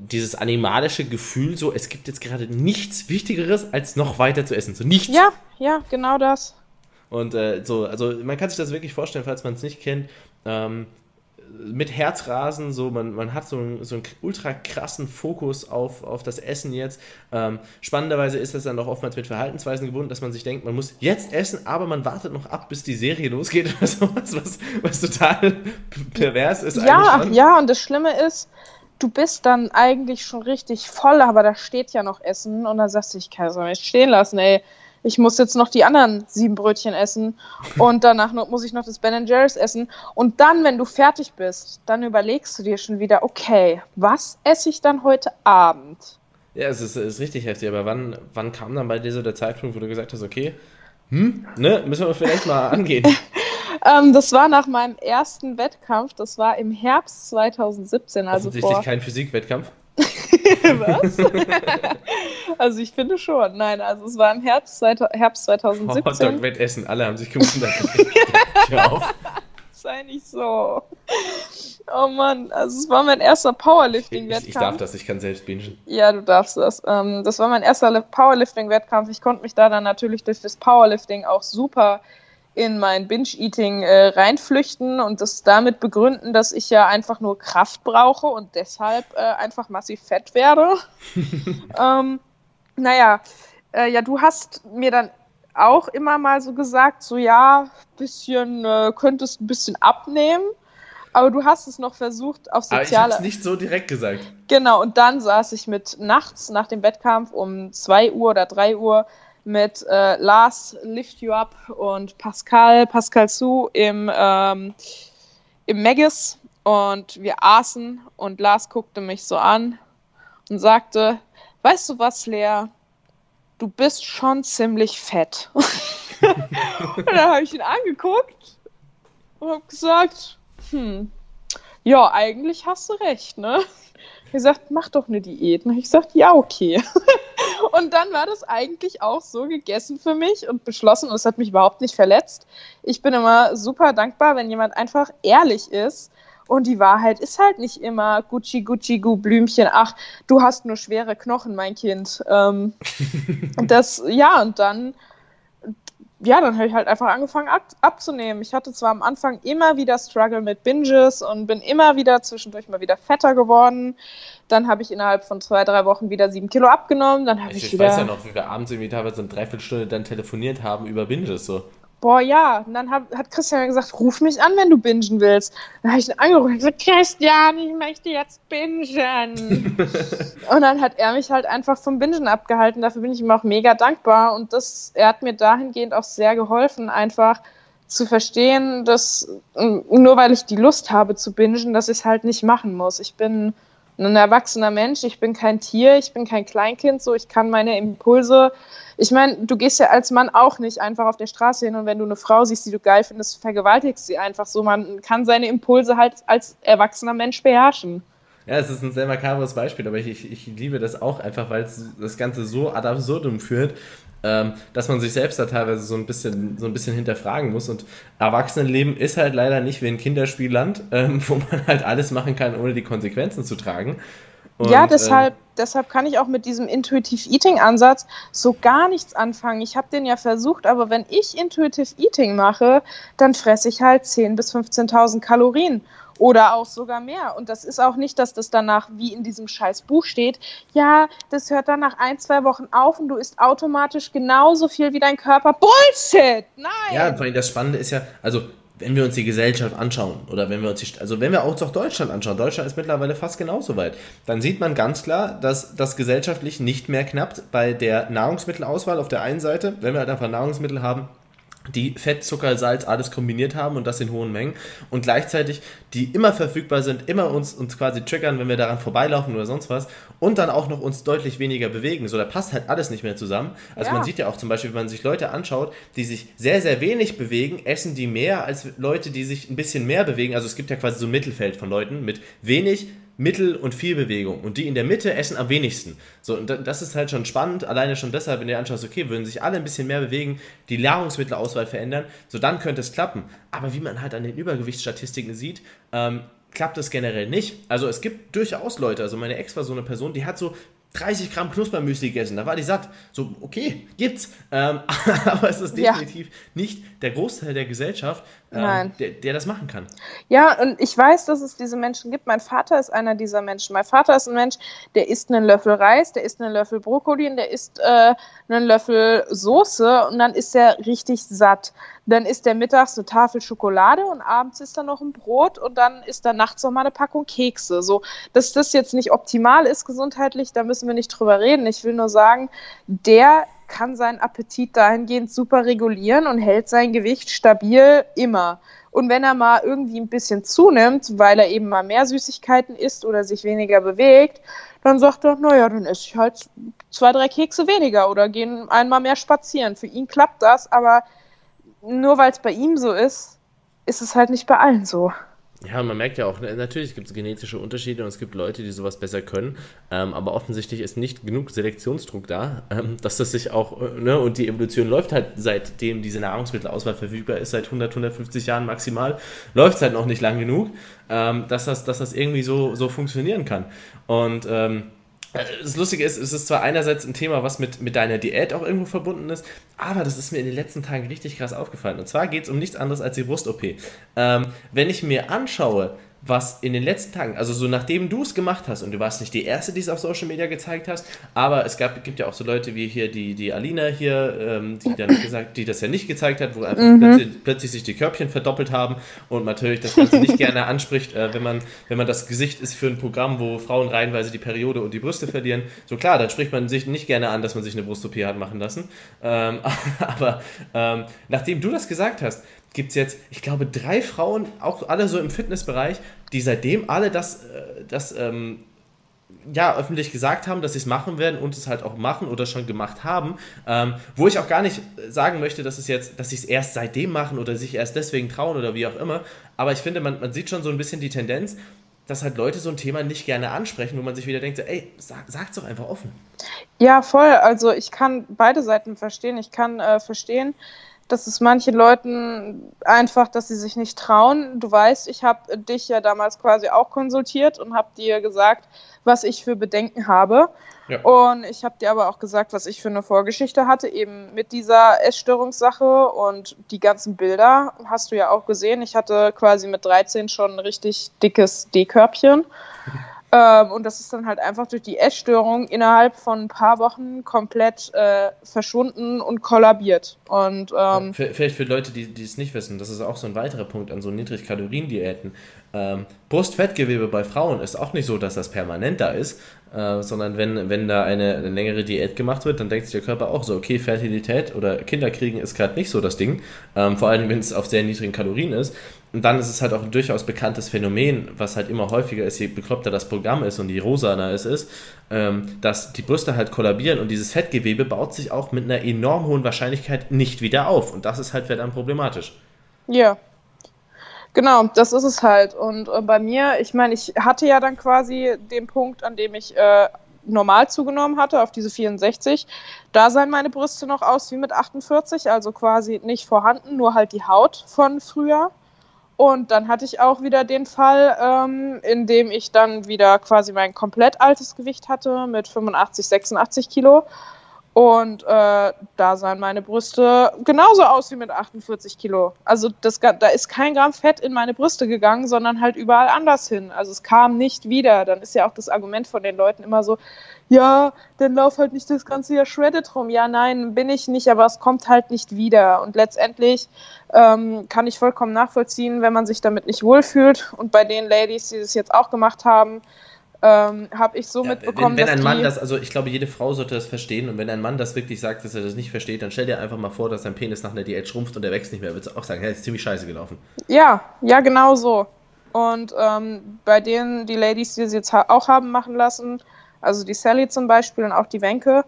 dieses animalische Gefühl, so es gibt jetzt gerade nichts Wichtigeres, als noch weiter zu essen. So nichts.
Ja, ja, genau das.
Und äh, so, also man kann sich das wirklich vorstellen, falls man es nicht kennt. Ähm, mit Herzrasen, so man, man hat so, einen, so einen ultra krassen Fokus auf, auf das Essen jetzt. Ähm, spannenderweise ist das dann auch oftmals mit Verhaltensweisen gebunden, dass man sich denkt, man muss jetzt essen, aber man wartet noch ab, bis die Serie losgeht oder sowas, was, was total pervers ist.
Ja, ja, und das Schlimme ist, du bist dann eigentlich schon richtig voll, aber da steht ja noch Essen und dann sagst du, ich kann es nicht stehen lassen, ey ich muss jetzt noch die anderen sieben Brötchen essen und danach noch, muss ich noch das Ben Jerry's essen. Und dann, wenn du fertig bist, dann überlegst du dir schon wieder, okay, was esse ich dann heute Abend?
Ja, es ist, ist richtig heftig, aber wann, wann kam dann bei dir so der Zeitpunkt, wo du gesagt hast, okay, hm, ne, müssen wir vielleicht mal angehen?
ähm, das war nach meinem ersten Wettkampf, das war im Herbst 2017, also
Offensichtlich vor... kein Physikwettkampf?
Was? also ich finde schon. Nein, also es war im Herbst, Herbst 2017.
Hotdog-Wettessen, alle haben sich gewundert.
Hör auf. Sei nicht so. Oh Mann, also es war mein erster Powerlifting-Wettkampf.
Ich, ich, darf das, ich kann selbst bingen.
Ja, du darfst das. Ähm, das war mein erster Powerlifting-Wettkampf. Ich konnte mich da dann natürlich durch das Powerlifting auch super in mein Binge-Eating äh, reinflüchten und das damit begründen, dass ich ja einfach nur Kraft brauche und deshalb äh, einfach massiv fett werde. ähm, naja, äh, ja, du hast mir dann auch immer mal so gesagt, so ja, bisschen, äh, könntest ein bisschen abnehmen. Aber du hast es noch versucht auf soziale. Aber ich
nicht so direkt gesagt.
Genau, und dann saß ich mit nachts nach dem Wettkampf um 2 Uhr oder 3 Uhr mit äh, Lars Lift You Up und Pascal, Pascal Su im, ähm, im Megis und wir aßen und Lars guckte mich so an und sagte, weißt du was, Lea, du bist schon ziemlich fett. und dann habe ich ihn angeguckt und habe gesagt, hm, ja, eigentlich hast du recht, ne? Er gesagt, mach doch eine Diät. Und ich gesagt, ja, okay. Und dann war das eigentlich auch so gegessen für mich und beschlossen und es hat mich überhaupt nicht verletzt. Ich bin immer super dankbar, wenn jemand einfach ehrlich ist. Und die Wahrheit ist halt nicht immer Gucci, Gucci, Gu, Blümchen. Ach, du hast nur schwere Knochen, mein Kind. Ähm, das, ja, und dann ja, dann habe ich halt einfach angefangen ab, abzunehmen. Ich hatte zwar am Anfang immer wieder Struggle mit Binges und bin immer wieder zwischendurch mal wieder fetter geworden. Dann habe ich innerhalb von zwei, drei Wochen wieder sieben Kilo abgenommen. Dann habe ich, ich,
ich weiß ja noch, wie wir abends irgendwie teilweise eine Dreiviertelstunde dann telefoniert haben über Binges so
boah, ja. Und dann hat, hat Christian gesagt, ruf mich an, wenn du bingen willst. Dann habe ich ihn angerufen und gesagt, Christian, ich möchte jetzt bingen. und dann hat er mich halt einfach vom Bingen abgehalten. Dafür bin ich ihm auch mega dankbar. Und das, er hat mir dahingehend auch sehr geholfen, einfach zu verstehen, dass nur weil ich die Lust habe zu bingen, dass ich es halt nicht machen muss. Ich bin ein erwachsener Mensch, ich bin kein Tier, ich bin kein Kleinkind, so ich kann meine Impulse ich meine, du gehst ja als Mann auch nicht einfach auf der Straße hin und wenn du eine Frau siehst, die du geil findest, vergewaltigst sie einfach so. Man kann seine Impulse halt als erwachsener Mensch beherrschen.
Ja, es ist ein sehr makabres Beispiel, aber ich, ich, ich liebe das auch einfach, weil es das Ganze so ad absurdum führt, ähm, dass man sich selbst da teilweise so ein bisschen, so ein bisschen hinterfragen muss. Und Erwachsenenleben ist halt leider nicht wie ein Kinderspielland, ähm, wo man halt alles machen kann, ohne die Konsequenzen zu tragen.
Und, ja, deshalb, äh, deshalb kann ich auch mit diesem Intuitive Eating Ansatz so gar nichts anfangen. Ich habe den ja versucht, aber wenn ich Intuitive Eating mache, dann fresse ich halt 10.000 bis 15.000 Kalorien oder auch sogar mehr. Und das ist auch nicht, dass das danach wie in diesem scheiß Buch steht, ja, das hört dann nach ein, zwei Wochen auf und du isst automatisch genauso viel wie dein Körper. Bullshit! Nein!
Ja, vor allem das Spannende ist ja, also wenn wir uns die Gesellschaft anschauen oder wenn wir uns die, also wenn wir auch Deutschland anschauen, Deutschland ist mittlerweile fast genauso weit, dann sieht man ganz klar, dass das gesellschaftlich nicht mehr knappt bei der Nahrungsmittelauswahl auf der einen Seite, wenn wir halt einfach Nahrungsmittel haben, die Fett, Zucker, Salz alles kombiniert haben und das in hohen Mengen und gleichzeitig die immer verfügbar sind, immer uns, uns quasi triggern, wenn wir daran vorbeilaufen oder sonst was und dann auch noch uns deutlich weniger bewegen. So, da passt halt alles nicht mehr zusammen. Also ja. man sieht ja auch zum Beispiel, wenn man sich Leute anschaut, die sich sehr, sehr wenig bewegen, essen die mehr als Leute, die sich ein bisschen mehr bewegen. Also es gibt ja quasi so ein Mittelfeld von Leuten mit wenig Mittel- und viel Bewegung. Und die in der Mitte essen am wenigsten. So, und das ist halt schon spannend, alleine schon deshalb, wenn du dir anschaust, okay, würden sich alle ein bisschen mehr bewegen, die Nahrungsmittelauswahl verändern, so dann könnte es klappen. Aber wie man halt an den Übergewichtsstatistiken sieht, ähm, klappt es generell nicht. Also es gibt durchaus Leute, also meine Ex war so eine Person, die hat so 30 Gramm Knuspermüsli gegessen, da war die satt. So, okay, gibt's. Ähm, aber es ist definitiv ja. nicht der Großteil der Gesellschaft, ähm, der, der, das machen kann.
Ja, und ich weiß, dass es diese Menschen gibt. Mein Vater ist einer dieser Menschen. Mein Vater ist ein Mensch, der isst einen Löffel Reis, der isst einen Löffel Brokkoli und der isst äh, einen Löffel Soße und dann ist er richtig satt. Dann isst er mittags eine Tafel Schokolade und abends isst er noch ein Brot und dann isst er nachts noch mal eine Packung Kekse. So, dass das jetzt nicht optimal ist gesundheitlich, da müssen wir nicht drüber reden. Ich will nur sagen, der kann seinen Appetit dahingehend super regulieren und hält sein Gewicht stabil immer. Und wenn er mal irgendwie ein bisschen zunimmt, weil er eben mal mehr Süßigkeiten isst oder sich weniger bewegt, dann sagt er, naja, dann esse ich halt zwei, drei Kekse weniger oder gehen einmal mehr spazieren. Für ihn klappt das, aber nur weil es bei ihm so ist, ist es halt nicht bei allen so.
Ja, man merkt ja auch, natürlich gibt es genetische Unterschiede und es gibt Leute, die sowas besser können, ähm, aber offensichtlich ist nicht genug Selektionsdruck da, ähm, dass das sich auch, äh, ne, und die Evolution läuft halt seitdem diese Nahrungsmittelauswahl verfügbar ist, seit 100, 150 Jahren maximal, läuft es halt noch nicht lang genug, ähm, dass, das, dass das irgendwie so, so funktionieren kann. Und ähm, äh, das Lustige ist, es ist zwar einerseits ein Thema, was mit, mit deiner Diät auch irgendwo verbunden ist, aber das ist mir in den letzten Tagen richtig krass aufgefallen. Und zwar geht es um nichts anderes als die Brust-OP. Ähm, wenn ich mir anschaue, was in den letzten Tagen, also so nachdem du es gemacht hast und du warst nicht die Erste, die es auf Social Media gezeigt hast, aber es gab, gibt ja auch so Leute wie hier die, die Alina hier, ähm, die dann gesagt, die das ja nicht gezeigt hat, wo einfach mhm. plötzlich, plötzlich, sich die Körbchen verdoppelt haben und natürlich das Ganze nicht gerne anspricht, äh, wenn, man, wenn man das Gesicht ist für ein Programm, wo Frauen reihenweise die Periode und die Brüste verlieren. So klar, dann spricht man sich nicht gerne an, dass man sich eine Brust-OP hat machen lassen. Ähm, aber ähm, nachdem du das gesagt hast, gibt es jetzt, ich glaube, drei Frauen, auch alle so im Fitnessbereich, die seitdem alle das, äh, das ähm, ja, öffentlich gesagt haben, dass sie es machen werden und es halt auch machen oder schon gemacht haben. Ähm, wo ich auch gar nicht sagen möchte, dass es jetzt, dass sie es erst seitdem machen oder sich erst deswegen trauen oder wie auch immer. Aber ich finde, man, man sieht schon so ein bisschen die Tendenz, dass halt Leute so ein Thema nicht gerne ansprechen, wo man sich wieder denkt, ey, sag, sag's doch einfach offen.
Ja, voll. Also ich kann beide Seiten verstehen. Ich kann äh, verstehen, dass es manchen Leuten einfach, dass sie sich nicht trauen. Du weißt, ich habe dich ja damals quasi auch konsultiert und habe dir gesagt, was ich für Bedenken habe. Ja. Und ich habe dir aber auch gesagt, was ich für eine Vorgeschichte hatte, eben mit dieser Essstörungssache und die ganzen Bilder hast du ja auch gesehen. Ich hatte quasi mit 13 schon ein richtig dickes D-Körbchen. Ähm, und das ist dann halt einfach durch die Essstörung innerhalb von ein paar Wochen komplett äh, verschwunden und kollabiert. Und, ähm,
vielleicht für Leute, die, die es nicht wissen, das ist auch so ein weiterer Punkt an so Niedrigkalorien-Diäten. Ähm, Brustfettgewebe bei Frauen ist auch nicht so, dass das permanent da ist, äh, sondern wenn, wenn da eine, eine, längere Diät gemacht wird, dann denkt sich der Körper auch so, okay, Fertilität oder Kinderkriegen ist gerade nicht so das Ding, ähm, vor allem wenn es auf sehr niedrigen Kalorien ist. Und dann ist es halt auch ein durchaus bekanntes Phänomen, was halt immer häufiger ist, je bekloppter das Programm ist und je rosaner es ist, ähm, dass die Brüste halt kollabieren und dieses Fettgewebe baut sich auch mit einer enorm hohen Wahrscheinlichkeit nicht wieder auf. Und das ist halt verdammt problematisch.
Ja. Genau, das ist es halt. Und äh, bei mir, ich meine, ich hatte ja dann quasi den Punkt, an dem ich äh, normal zugenommen hatte, auf diese 64. Da sahen meine Brüste noch aus wie mit 48, also quasi nicht vorhanden, nur halt die Haut von früher. Und dann hatte ich auch wieder den Fall, ähm, in dem ich dann wieder quasi mein komplett altes Gewicht hatte mit 85, 86 Kilo. Und äh, da sahen meine Brüste genauso aus wie mit 48 Kilo. Also das, da ist kein Gramm Fett in meine Brüste gegangen, sondern halt überall anders hin. Also es kam nicht wieder. Dann ist ja auch das Argument von den Leuten immer so, ja, dann lauf halt nicht das ganze Jahr shredded rum. Ja, nein, bin ich nicht, aber es kommt halt nicht wieder. Und letztendlich ähm, kann ich vollkommen nachvollziehen, wenn man sich damit nicht wohlfühlt. Und bei den Ladies, die das jetzt auch gemacht haben, ähm, habe ich so ja, mitbekommen,
wenn, wenn ein Mann das, also ich glaube, jede Frau sollte das verstehen und wenn ein Mann das wirklich sagt, dass er das nicht versteht, dann stell dir einfach mal vor, dass sein Penis nach einer Diät schrumpft und er wächst nicht mehr, würdest du auch sagen, hey, ist ziemlich scheiße gelaufen.
Ja, ja, genau so. Und ähm, bei denen, die Ladies, die sie jetzt ha auch haben machen lassen, also die Sally zum Beispiel und auch die Wenke,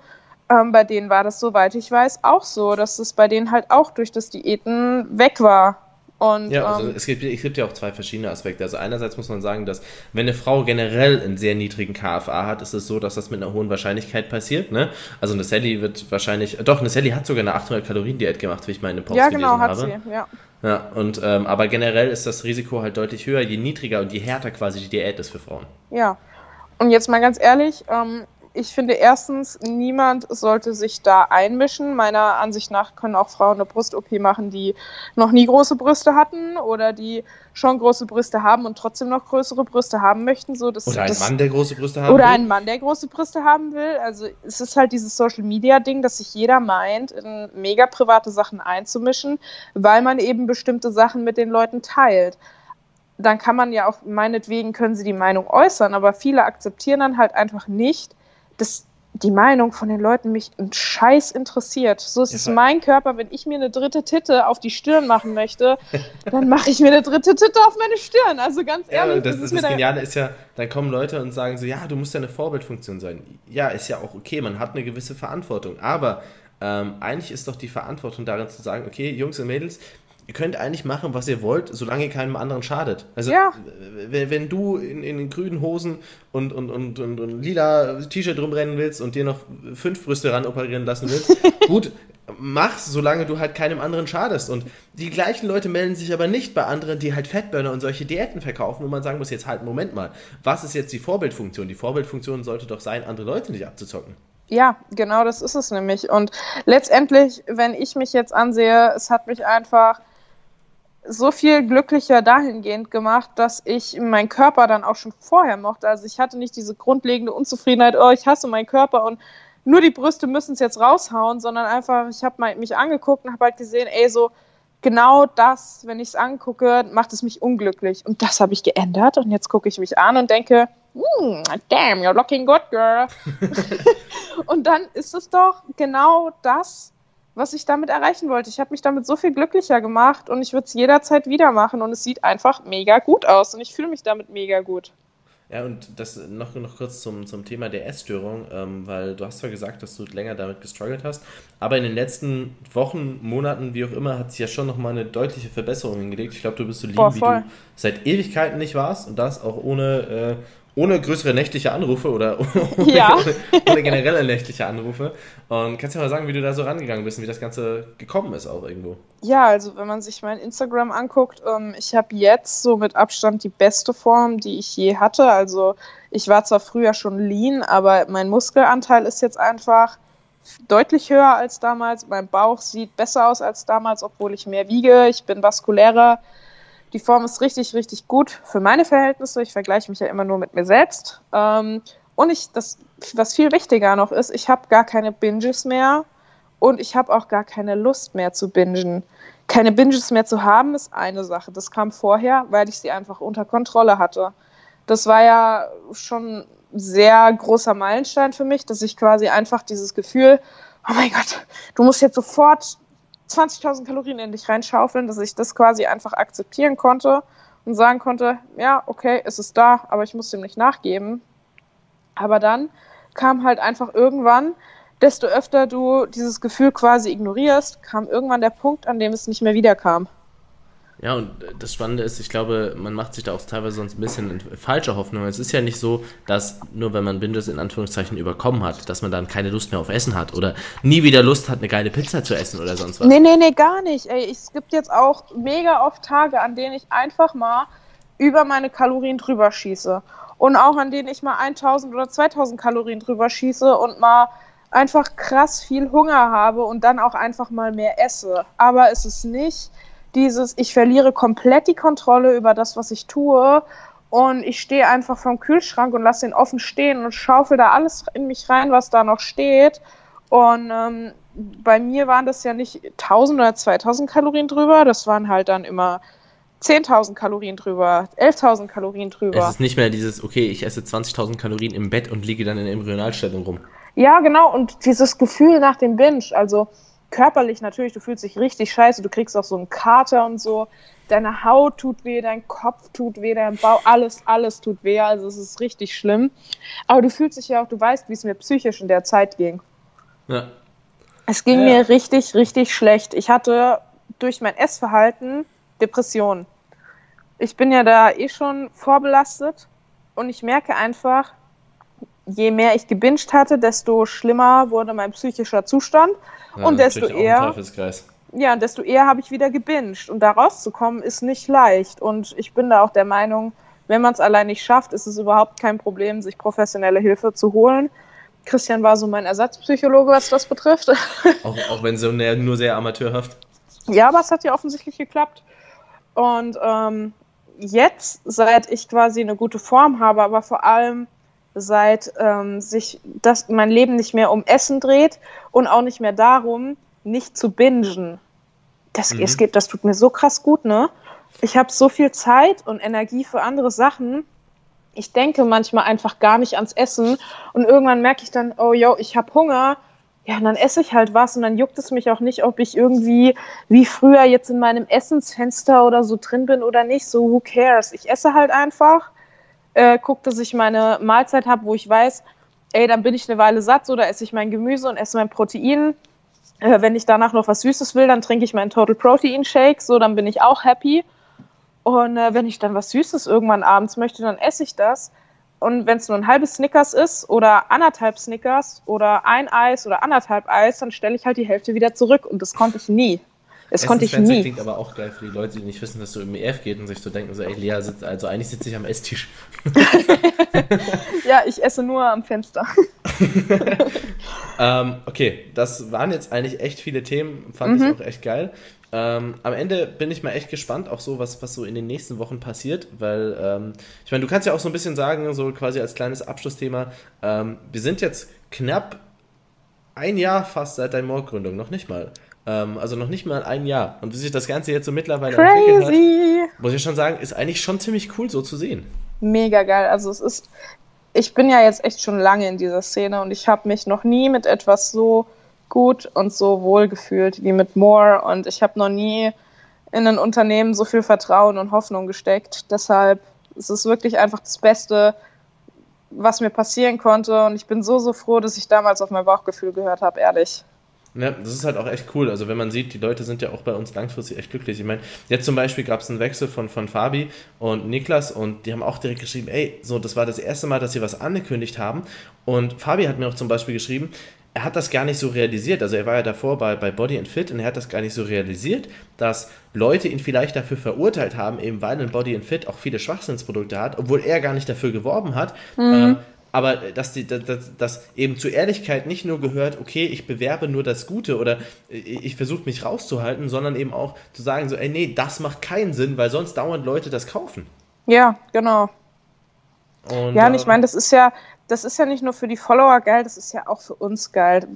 ähm, bei denen war das, soweit ich weiß, auch so, dass es bei denen halt auch durch das Diäten weg war. Und,
ja, also ähm, es, gibt, es gibt ja auch zwei verschiedene Aspekte. Also einerseits muss man sagen, dass wenn eine Frau generell einen sehr niedrigen KFA hat, ist es so, dass das mit einer hohen Wahrscheinlichkeit passiert. Ne? Also eine Sally wird wahrscheinlich, doch, eine Sally hat sogar eine 800 Kalorien Diät gemacht, wie ich meine Post
ja, genau, hat habe. Sie, ja.
Ja, und ähm, aber generell ist das Risiko halt deutlich höher, je niedriger und je härter quasi die Diät ist für Frauen.
Ja. Und jetzt mal ganz ehrlich, ähm, ich finde erstens, niemand sollte sich da einmischen. Meiner Ansicht nach können auch Frauen eine Brust-OP machen, die noch nie große Brüste hatten oder die schon große Brüste haben und trotzdem noch größere Brüste haben möchten. So, das,
oder ein
das,
Mann, der große Brüste haben
Oder will. ein Mann, der große Brüste haben will. Also es ist halt dieses Social-Media-Ding, dass sich jeder meint, in mega private Sachen einzumischen, weil man eben bestimmte Sachen mit den Leuten teilt dann kann man ja auch, meinetwegen können sie die Meinung äußern, aber viele akzeptieren dann halt einfach nicht, dass die Meinung von den Leuten mich ein Scheiß interessiert. So ist ja, es mein Körper. Wenn ich mir eine dritte Titte auf die Stirn machen möchte, dann mache ich mir eine dritte Titte auf meine Stirn. Also ganz ehrlich.
Ja, das, das, ist das Geniale ist ja, dann kommen Leute und sagen so, ja, du musst ja eine Vorbildfunktion sein. Ja, ist ja auch okay, man hat eine gewisse Verantwortung. Aber ähm, eigentlich ist doch die Verantwortung darin zu sagen, okay, Jungs und Mädels, ihr könnt eigentlich machen, was ihr wollt, solange ihr keinem anderen schadet. Also, ja. wenn du in, in grünen Hosen und, und, und, und, und lila T-Shirt rumrennen willst und dir noch fünf Brüste ran operieren lassen willst, gut, mach's, solange du halt keinem anderen schadest. Und die gleichen Leute melden sich aber nicht bei anderen, die halt Fettburner und solche Diäten verkaufen, wo man sagen muss, jetzt halt, Moment mal, was ist jetzt die Vorbildfunktion? Die Vorbildfunktion sollte doch sein, andere Leute nicht abzuzocken.
Ja, genau das ist es nämlich. Und letztendlich, wenn ich mich jetzt ansehe, es hat mich einfach so viel glücklicher dahingehend gemacht, dass ich meinen Körper dann auch schon vorher mochte. Also ich hatte nicht diese grundlegende Unzufriedenheit, oh, ich hasse meinen Körper und nur die Brüste müssen es jetzt raushauen, sondern einfach, ich habe mich angeguckt und habe halt gesehen, ey, so genau das, wenn ich es angucke, macht es mich unglücklich. Und das habe ich geändert und jetzt gucke ich mich an und denke, mm, damn, you're looking good, girl. und dann ist es doch genau das, was ich damit erreichen wollte. Ich habe mich damit so viel glücklicher gemacht und ich würde es jederzeit wieder machen und es sieht einfach mega gut aus und ich fühle mich damit mega gut.
Ja, und das noch, noch kurz zum, zum Thema der Essstörung, ähm, weil du hast zwar gesagt, dass du länger damit gestruggelt hast, aber in den letzten Wochen, Monaten, wie auch immer, hat sich ja schon nochmal eine deutliche Verbesserung hingelegt. Ich glaube, du bist so lieb, wie du seit Ewigkeiten nicht warst und das auch ohne, äh, ohne größere nächtliche Anrufe oder ohne, ja. ohne, ohne, generelle nächtliche Anrufe. Und kannst du mal sagen, wie du da so rangegangen bist und wie das Ganze gekommen ist auch irgendwo?
Ja, also wenn man sich mein Instagram anguckt, ähm, ich habe jetzt so mit Abstand die beste Form, die ich je hatte. Also ich war zwar früher schon lean, aber mein Muskelanteil ist jetzt einfach deutlich höher als damals. Mein Bauch sieht besser aus als damals, obwohl ich mehr wiege. Ich bin vaskulärer die Form ist richtig, richtig gut für meine Verhältnisse. Ich vergleiche mich ja immer nur mit mir selbst. Ähm, und ich, das, was viel wichtiger noch ist, ich habe gar keine Binges mehr und ich habe auch gar keine Lust mehr zu bingen. Keine Binges mehr zu haben, ist eine Sache. Das kam vorher, weil ich sie einfach unter Kontrolle hatte. Das war ja schon sehr großer Meilenstein für mich, dass ich quasi einfach dieses Gefühl, oh mein Gott, du musst jetzt sofort 20.000 Kalorien in dich reinschaufeln, dass ich das quasi einfach akzeptieren konnte und sagen konnte, ja, okay, es ist da, aber ich muss dem nicht nachgeben. Aber dann kam halt einfach irgendwann, desto öfter du dieses Gefühl quasi ignorierst, kam irgendwann der Punkt, an dem es nicht mehr wiederkam.
Ja, und das Spannende ist, ich glaube, man macht sich da auch teilweise sonst ein bisschen falsche Hoffnung. Es ist ja nicht so, dass nur wenn man Binges in Anführungszeichen überkommen hat, dass man dann keine Lust mehr auf Essen hat oder nie wieder Lust hat, eine geile Pizza zu essen oder sonst was.
Nee, nee, nee, gar nicht. Ey, es gibt jetzt auch mega oft Tage, an denen ich einfach mal über meine Kalorien drüber schieße. Und auch an denen ich mal 1000 oder 2000 Kalorien drüber schieße und mal einfach krass viel Hunger habe und dann auch einfach mal mehr esse. Aber es ist nicht dieses, ich verliere komplett die Kontrolle über das, was ich tue Und ich stehe einfach vom Kühlschrank und lasse den offen stehen und schaufel da alles in mich rein, was da noch steht. Und ähm, bei mir waren das ja nicht 1000 oder 2000 Kalorien drüber, das waren halt dann immer 10.000 Kalorien drüber, 11.000 Kalorien drüber.
Es ist nicht mehr dieses, okay, ich esse 20.000 Kalorien im Bett und liege dann in Embryonalstellung rum.
Ja, genau, und dieses Gefühl nach dem Binge, also körperlich natürlich, du fühlst dich richtig scheiße, du kriegst auch so einen Kater und so, deine Haut tut weh, dein Kopf tut weh, dein Bauch, alles, alles tut weh, also es ist richtig schlimm. Aber du fühlst dich ja auch, du weißt, wie es mir psychisch in der Zeit ging. Ja. Es ging ja. mir richtig, richtig schlecht. Ich hatte durch mein Essverhalten Depressionen. Ich bin ja da eh schon vorbelastet und ich merke einfach, je mehr ich gebinged hatte, desto schlimmer wurde mein psychischer Zustand ja, und desto eher ja, desto eher habe ich wieder gebinged und da rauszukommen ist nicht leicht und ich bin da auch der Meinung, wenn man es allein nicht schafft, ist es überhaupt kein Problem, sich professionelle Hilfe zu holen. Christian war so mein Ersatzpsychologe, was das betrifft.
Auch, auch wenn so nur sehr amateurhaft.
Ja, aber es hat ja offensichtlich geklappt. Und ähm, jetzt, seit ich quasi eine gute Form habe, aber vor allem seit ähm, sich das, mein Leben nicht mehr um Essen dreht und auch nicht mehr darum, nicht zu bingen. Das, mhm. es geht, das tut mir so krass gut, ne? Ich habe so viel Zeit und Energie für andere Sachen. Ich denke manchmal einfach gar nicht ans Essen und irgendwann merke ich dann, oh yo, ich habe Hunger ja, und dann esse ich halt was und dann juckt es mich auch nicht, ob ich irgendwie wie früher jetzt in meinem Essensfenster oder so drin bin oder nicht. So, who cares? Ich esse halt einfach, äh, gucke, dass ich meine Mahlzeit habe, wo ich weiß, ey, dann bin ich eine Weile satt, so, da esse ich mein Gemüse und esse mein Protein. Äh, wenn ich danach noch was Süßes will, dann trinke ich meinen Total Protein Shake, so, dann bin ich auch happy. Und äh, wenn ich dann was Süßes irgendwann abends möchte, dann esse ich das. Und wenn es nur ein halbes Snickers ist oder anderthalb Snickers oder ein Eis oder anderthalb Eis, dann stelle ich halt die Hälfte wieder zurück. Und das konnte ich nie. Das konnte ich nie.
klingt aber auch geil für die Leute, die nicht wissen, dass du im EF geht und sich so denken, so, ey, Lea sitzt, also eigentlich sitze ich am Esstisch.
ja, ich esse nur am Fenster.
ähm, okay, das waren jetzt eigentlich echt viele Themen, fand mhm. ich auch echt geil. Ähm, am Ende bin ich mal echt gespannt, auch so, was, was so in den nächsten Wochen passiert, weil ähm, ich meine, du kannst ja auch so ein bisschen sagen, so quasi als kleines Abschlussthema, ähm, wir sind jetzt knapp ein Jahr fast seit deiner Mordgründung, noch nicht mal. Ähm, also noch nicht mal ein Jahr. Und wie sich das Ganze jetzt so mittlerweile Crazy. entwickelt hat, muss ich schon sagen, ist eigentlich schon ziemlich cool so zu sehen.
Mega geil. Also es ist, ich bin ja jetzt echt schon lange in dieser Szene und ich habe mich noch nie mit etwas so gut und so wohl gefühlt wie mit More und ich habe noch nie in ein Unternehmen so viel Vertrauen und Hoffnung gesteckt. Deshalb ist es wirklich einfach das Beste, was mir passieren konnte und ich bin so, so froh, dass ich damals auf mein Bauchgefühl gehört habe, ehrlich.
Ja, das ist halt auch echt cool. Also wenn man sieht, die Leute sind ja auch bei uns langfristig echt glücklich. Ich meine, jetzt zum Beispiel gab es einen Wechsel von, von Fabi und Niklas und die haben auch direkt geschrieben, ey, so, das war das erste Mal, dass sie was angekündigt haben. Und Fabi hat mir auch zum Beispiel geschrieben, er hat das gar nicht so realisiert. Also er war ja davor bei, bei Body and Fit und er hat das gar nicht so realisiert, dass Leute ihn vielleicht dafür verurteilt haben, eben weil ein Body and Fit auch viele Schwachsinnsprodukte hat, obwohl er gar nicht dafür geworben hat. Mhm. Äh, aber dass, die, dass, dass eben zur Ehrlichkeit nicht nur gehört, okay, ich bewerbe nur das Gute oder ich versuche mich rauszuhalten, sondern eben auch zu sagen, so, ey, nee, das macht keinen Sinn, weil sonst dauernd Leute das kaufen.
Ja, genau. Und, ja, und ich ähm, meine, das ist ja, das ist ja nicht nur für die Follower geil, das ist ja auch für uns geil.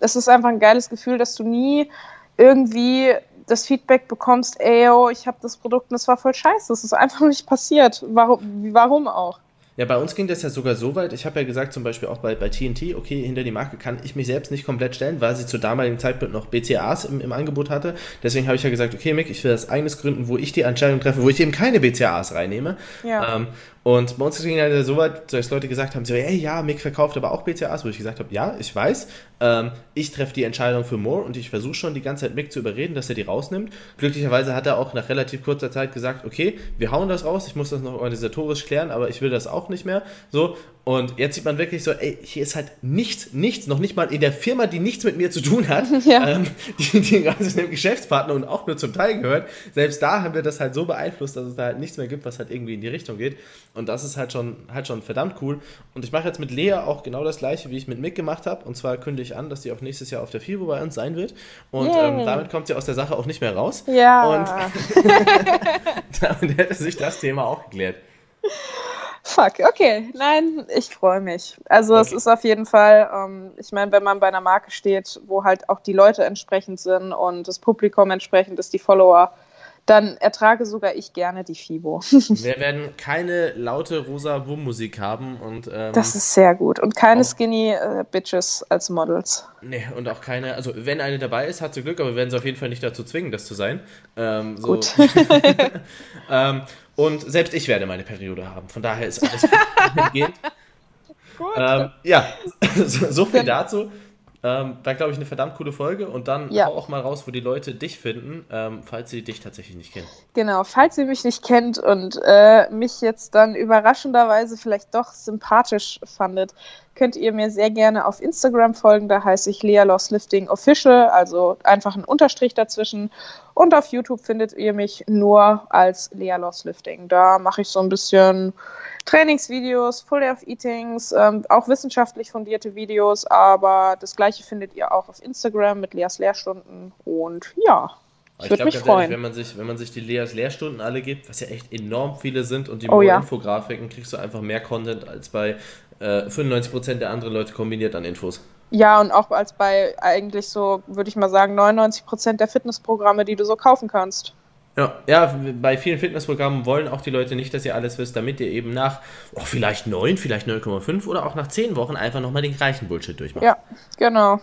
Es ist einfach ein geiles Gefühl, dass du nie irgendwie das Feedback bekommst, ey, yo, ich habe das Produkt und es war voll scheiße. Das ist einfach nicht passiert. Warum, warum auch?
Ja, bei uns ging das ja sogar so weit. Ich habe ja gesagt, zum Beispiel auch bei, bei TNT, okay, hinter die Marke kann ich mich selbst nicht komplett stellen, weil sie zu damaligen Zeitpunkt noch BCAs im, im Angebot hatte. Deswegen habe ich ja gesagt, okay, Mick, ich will das eigenes gründen, wo ich die Entscheidung treffe, wo ich eben keine BCAs reinnehme. Ja. Ähm, und bei uns ging es so weit, dass Leute gesagt haben, so, hey, ja, Mick verkauft aber auch BCAs, wo ich gesagt habe, ja, ich weiß, ähm, ich treffe die Entscheidung für Moore und ich versuche schon die ganze Zeit Mick zu überreden, dass er die rausnimmt. Glücklicherweise hat er auch nach relativ kurzer Zeit gesagt, okay, wir hauen das raus, ich muss das noch organisatorisch klären, aber ich will das auch nicht mehr. So, und jetzt sieht man wirklich so, ey, hier ist halt nichts, nichts, noch nicht mal in der Firma, die nichts mit mir zu tun hat, ja. ähm, die, die gerade dem Geschäftspartner und auch nur zum Teil gehört. Selbst da haben wir das halt so beeinflusst, dass es da halt nichts mehr gibt, was halt irgendwie in die Richtung geht. Und das ist halt schon, halt schon verdammt cool. Und ich mache jetzt mit Lea auch genau das gleiche, wie ich mit Mick gemacht habe. Und zwar kündige ich an, dass sie auch nächstes Jahr auf der FIBO bei uns sein wird. Und ähm, damit kommt sie aus der Sache auch nicht mehr raus.
Ja.
Und damit hätte sich das Thema auch geklärt.
Fuck, okay. Nein, ich freue mich. Also okay. es ist auf jeden Fall, ähm, ich meine, wenn man bei einer Marke steht, wo halt auch die Leute entsprechend sind und das Publikum entsprechend ist, die Follower, dann ertrage sogar ich gerne die FIBO.
Wir werden keine laute rosa Boom-Musik haben und ähm,
das ist sehr gut und keine auch, Skinny äh, Bitches als Models.
Nee, und auch keine, also wenn eine dabei ist, hat sie Glück, aber wir werden sie auf jeden Fall nicht dazu zwingen, das zu sein. Ähm, so. Gut. und selbst ich werde meine Periode haben, von daher ist alles gut. gut. Ähm, ja, so, so viel dazu. Ähm, war, glaube ich, eine verdammt coole Folge. Und dann ja. hau auch mal raus, wo die Leute dich finden, ähm, falls sie dich tatsächlich nicht kennen.
Genau, falls ihr mich nicht kennt und äh, mich jetzt dann überraschenderweise vielleicht doch sympathisch fandet, könnt ihr mir sehr gerne auf Instagram folgen. Da heiße ich Lea Loss Lifting Official, also einfach ein Unterstrich dazwischen. Und auf YouTube findet ihr mich nur als Lea Loss Lifting. Da mache ich so ein bisschen Trainingsvideos, Full Day of Eatings, ähm, auch wissenschaftlich fundierte Videos, aber das gleiche findet ihr auch auf Instagram mit Leas Lehrstunden und ja.
Ich würde mich freuen. Ehrlich, wenn, man sich, wenn man sich die Leas Lehrstunden alle gibt, was ja echt enorm viele sind und die oh, ja. Infografiken, kriegst du einfach mehr Content als bei äh, 95% der anderen Leute kombiniert an Infos.
Ja, und auch als bei eigentlich so, würde ich mal sagen, 99% der Fitnessprogramme, die du so kaufen kannst.
Ja, ja, bei vielen Fitnessprogrammen wollen auch die Leute nicht, dass ihr alles wisst, damit ihr eben nach oh, vielleicht 9, vielleicht 9,5 oder auch nach 10 Wochen einfach nochmal den gleichen Bullshit durchmacht.
Ja, genau.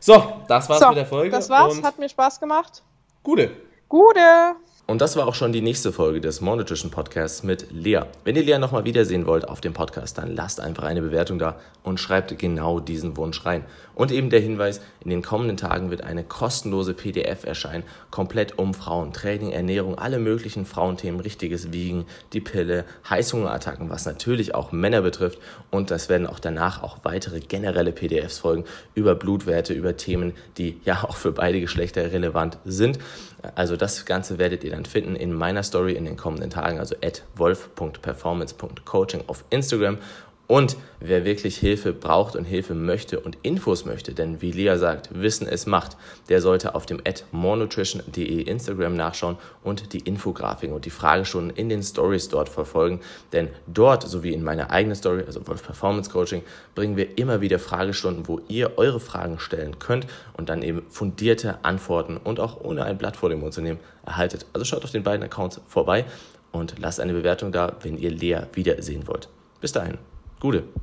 So, das war's so, mit der Folge.
Das war's, hat mir Spaß gemacht.
Gute.
Gute.
Und das war auch schon die nächste Folge des More Nutrition Podcasts mit Lea. Wenn ihr Lea nochmal wiedersehen wollt auf dem Podcast, dann lasst einfach eine Bewertung da und schreibt genau diesen Wunsch rein. Und eben der Hinweis, in den kommenden Tagen wird eine kostenlose PDF erscheinen, komplett um Frauen, Training, Ernährung, alle möglichen Frauenthemen, richtiges Wiegen, die Pille, Heißhungerattacken, was natürlich auch Männer betrifft. Und das werden auch danach auch weitere generelle PDFs folgen über Blutwerte, über Themen, die ja auch für beide Geschlechter relevant sind. Also das Ganze werdet ihr dann finden in meiner Story in den kommenden Tagen, also at wolf.performance.coaching auf Instagram. Und wer wirklich Hilfe braucht und Hilfe möchte und Infos möchte, denn wie Lea sagt, Wissen es macht, der sollte auf dem at morenutrition.de Instagram nachschauen und die Infografiken und die Fragestunden in den Stories dort verfolgen. Denn dort, sowie in meiner eigenen Story, also Wolf Performance Coaching, bringen wir immer wieder Fragestunden, wo ihr eure Fragen stellen könnt und dann eben fundierte Antworten und auch ohne ein Blatt vor dem Mund zu nehmen erhaltet. Also schaut auf den beiden Accounts vorbei und lasst eine Bewertung da, wenn ihr Lea wiedersehen wollt. Bis dahin. Gute.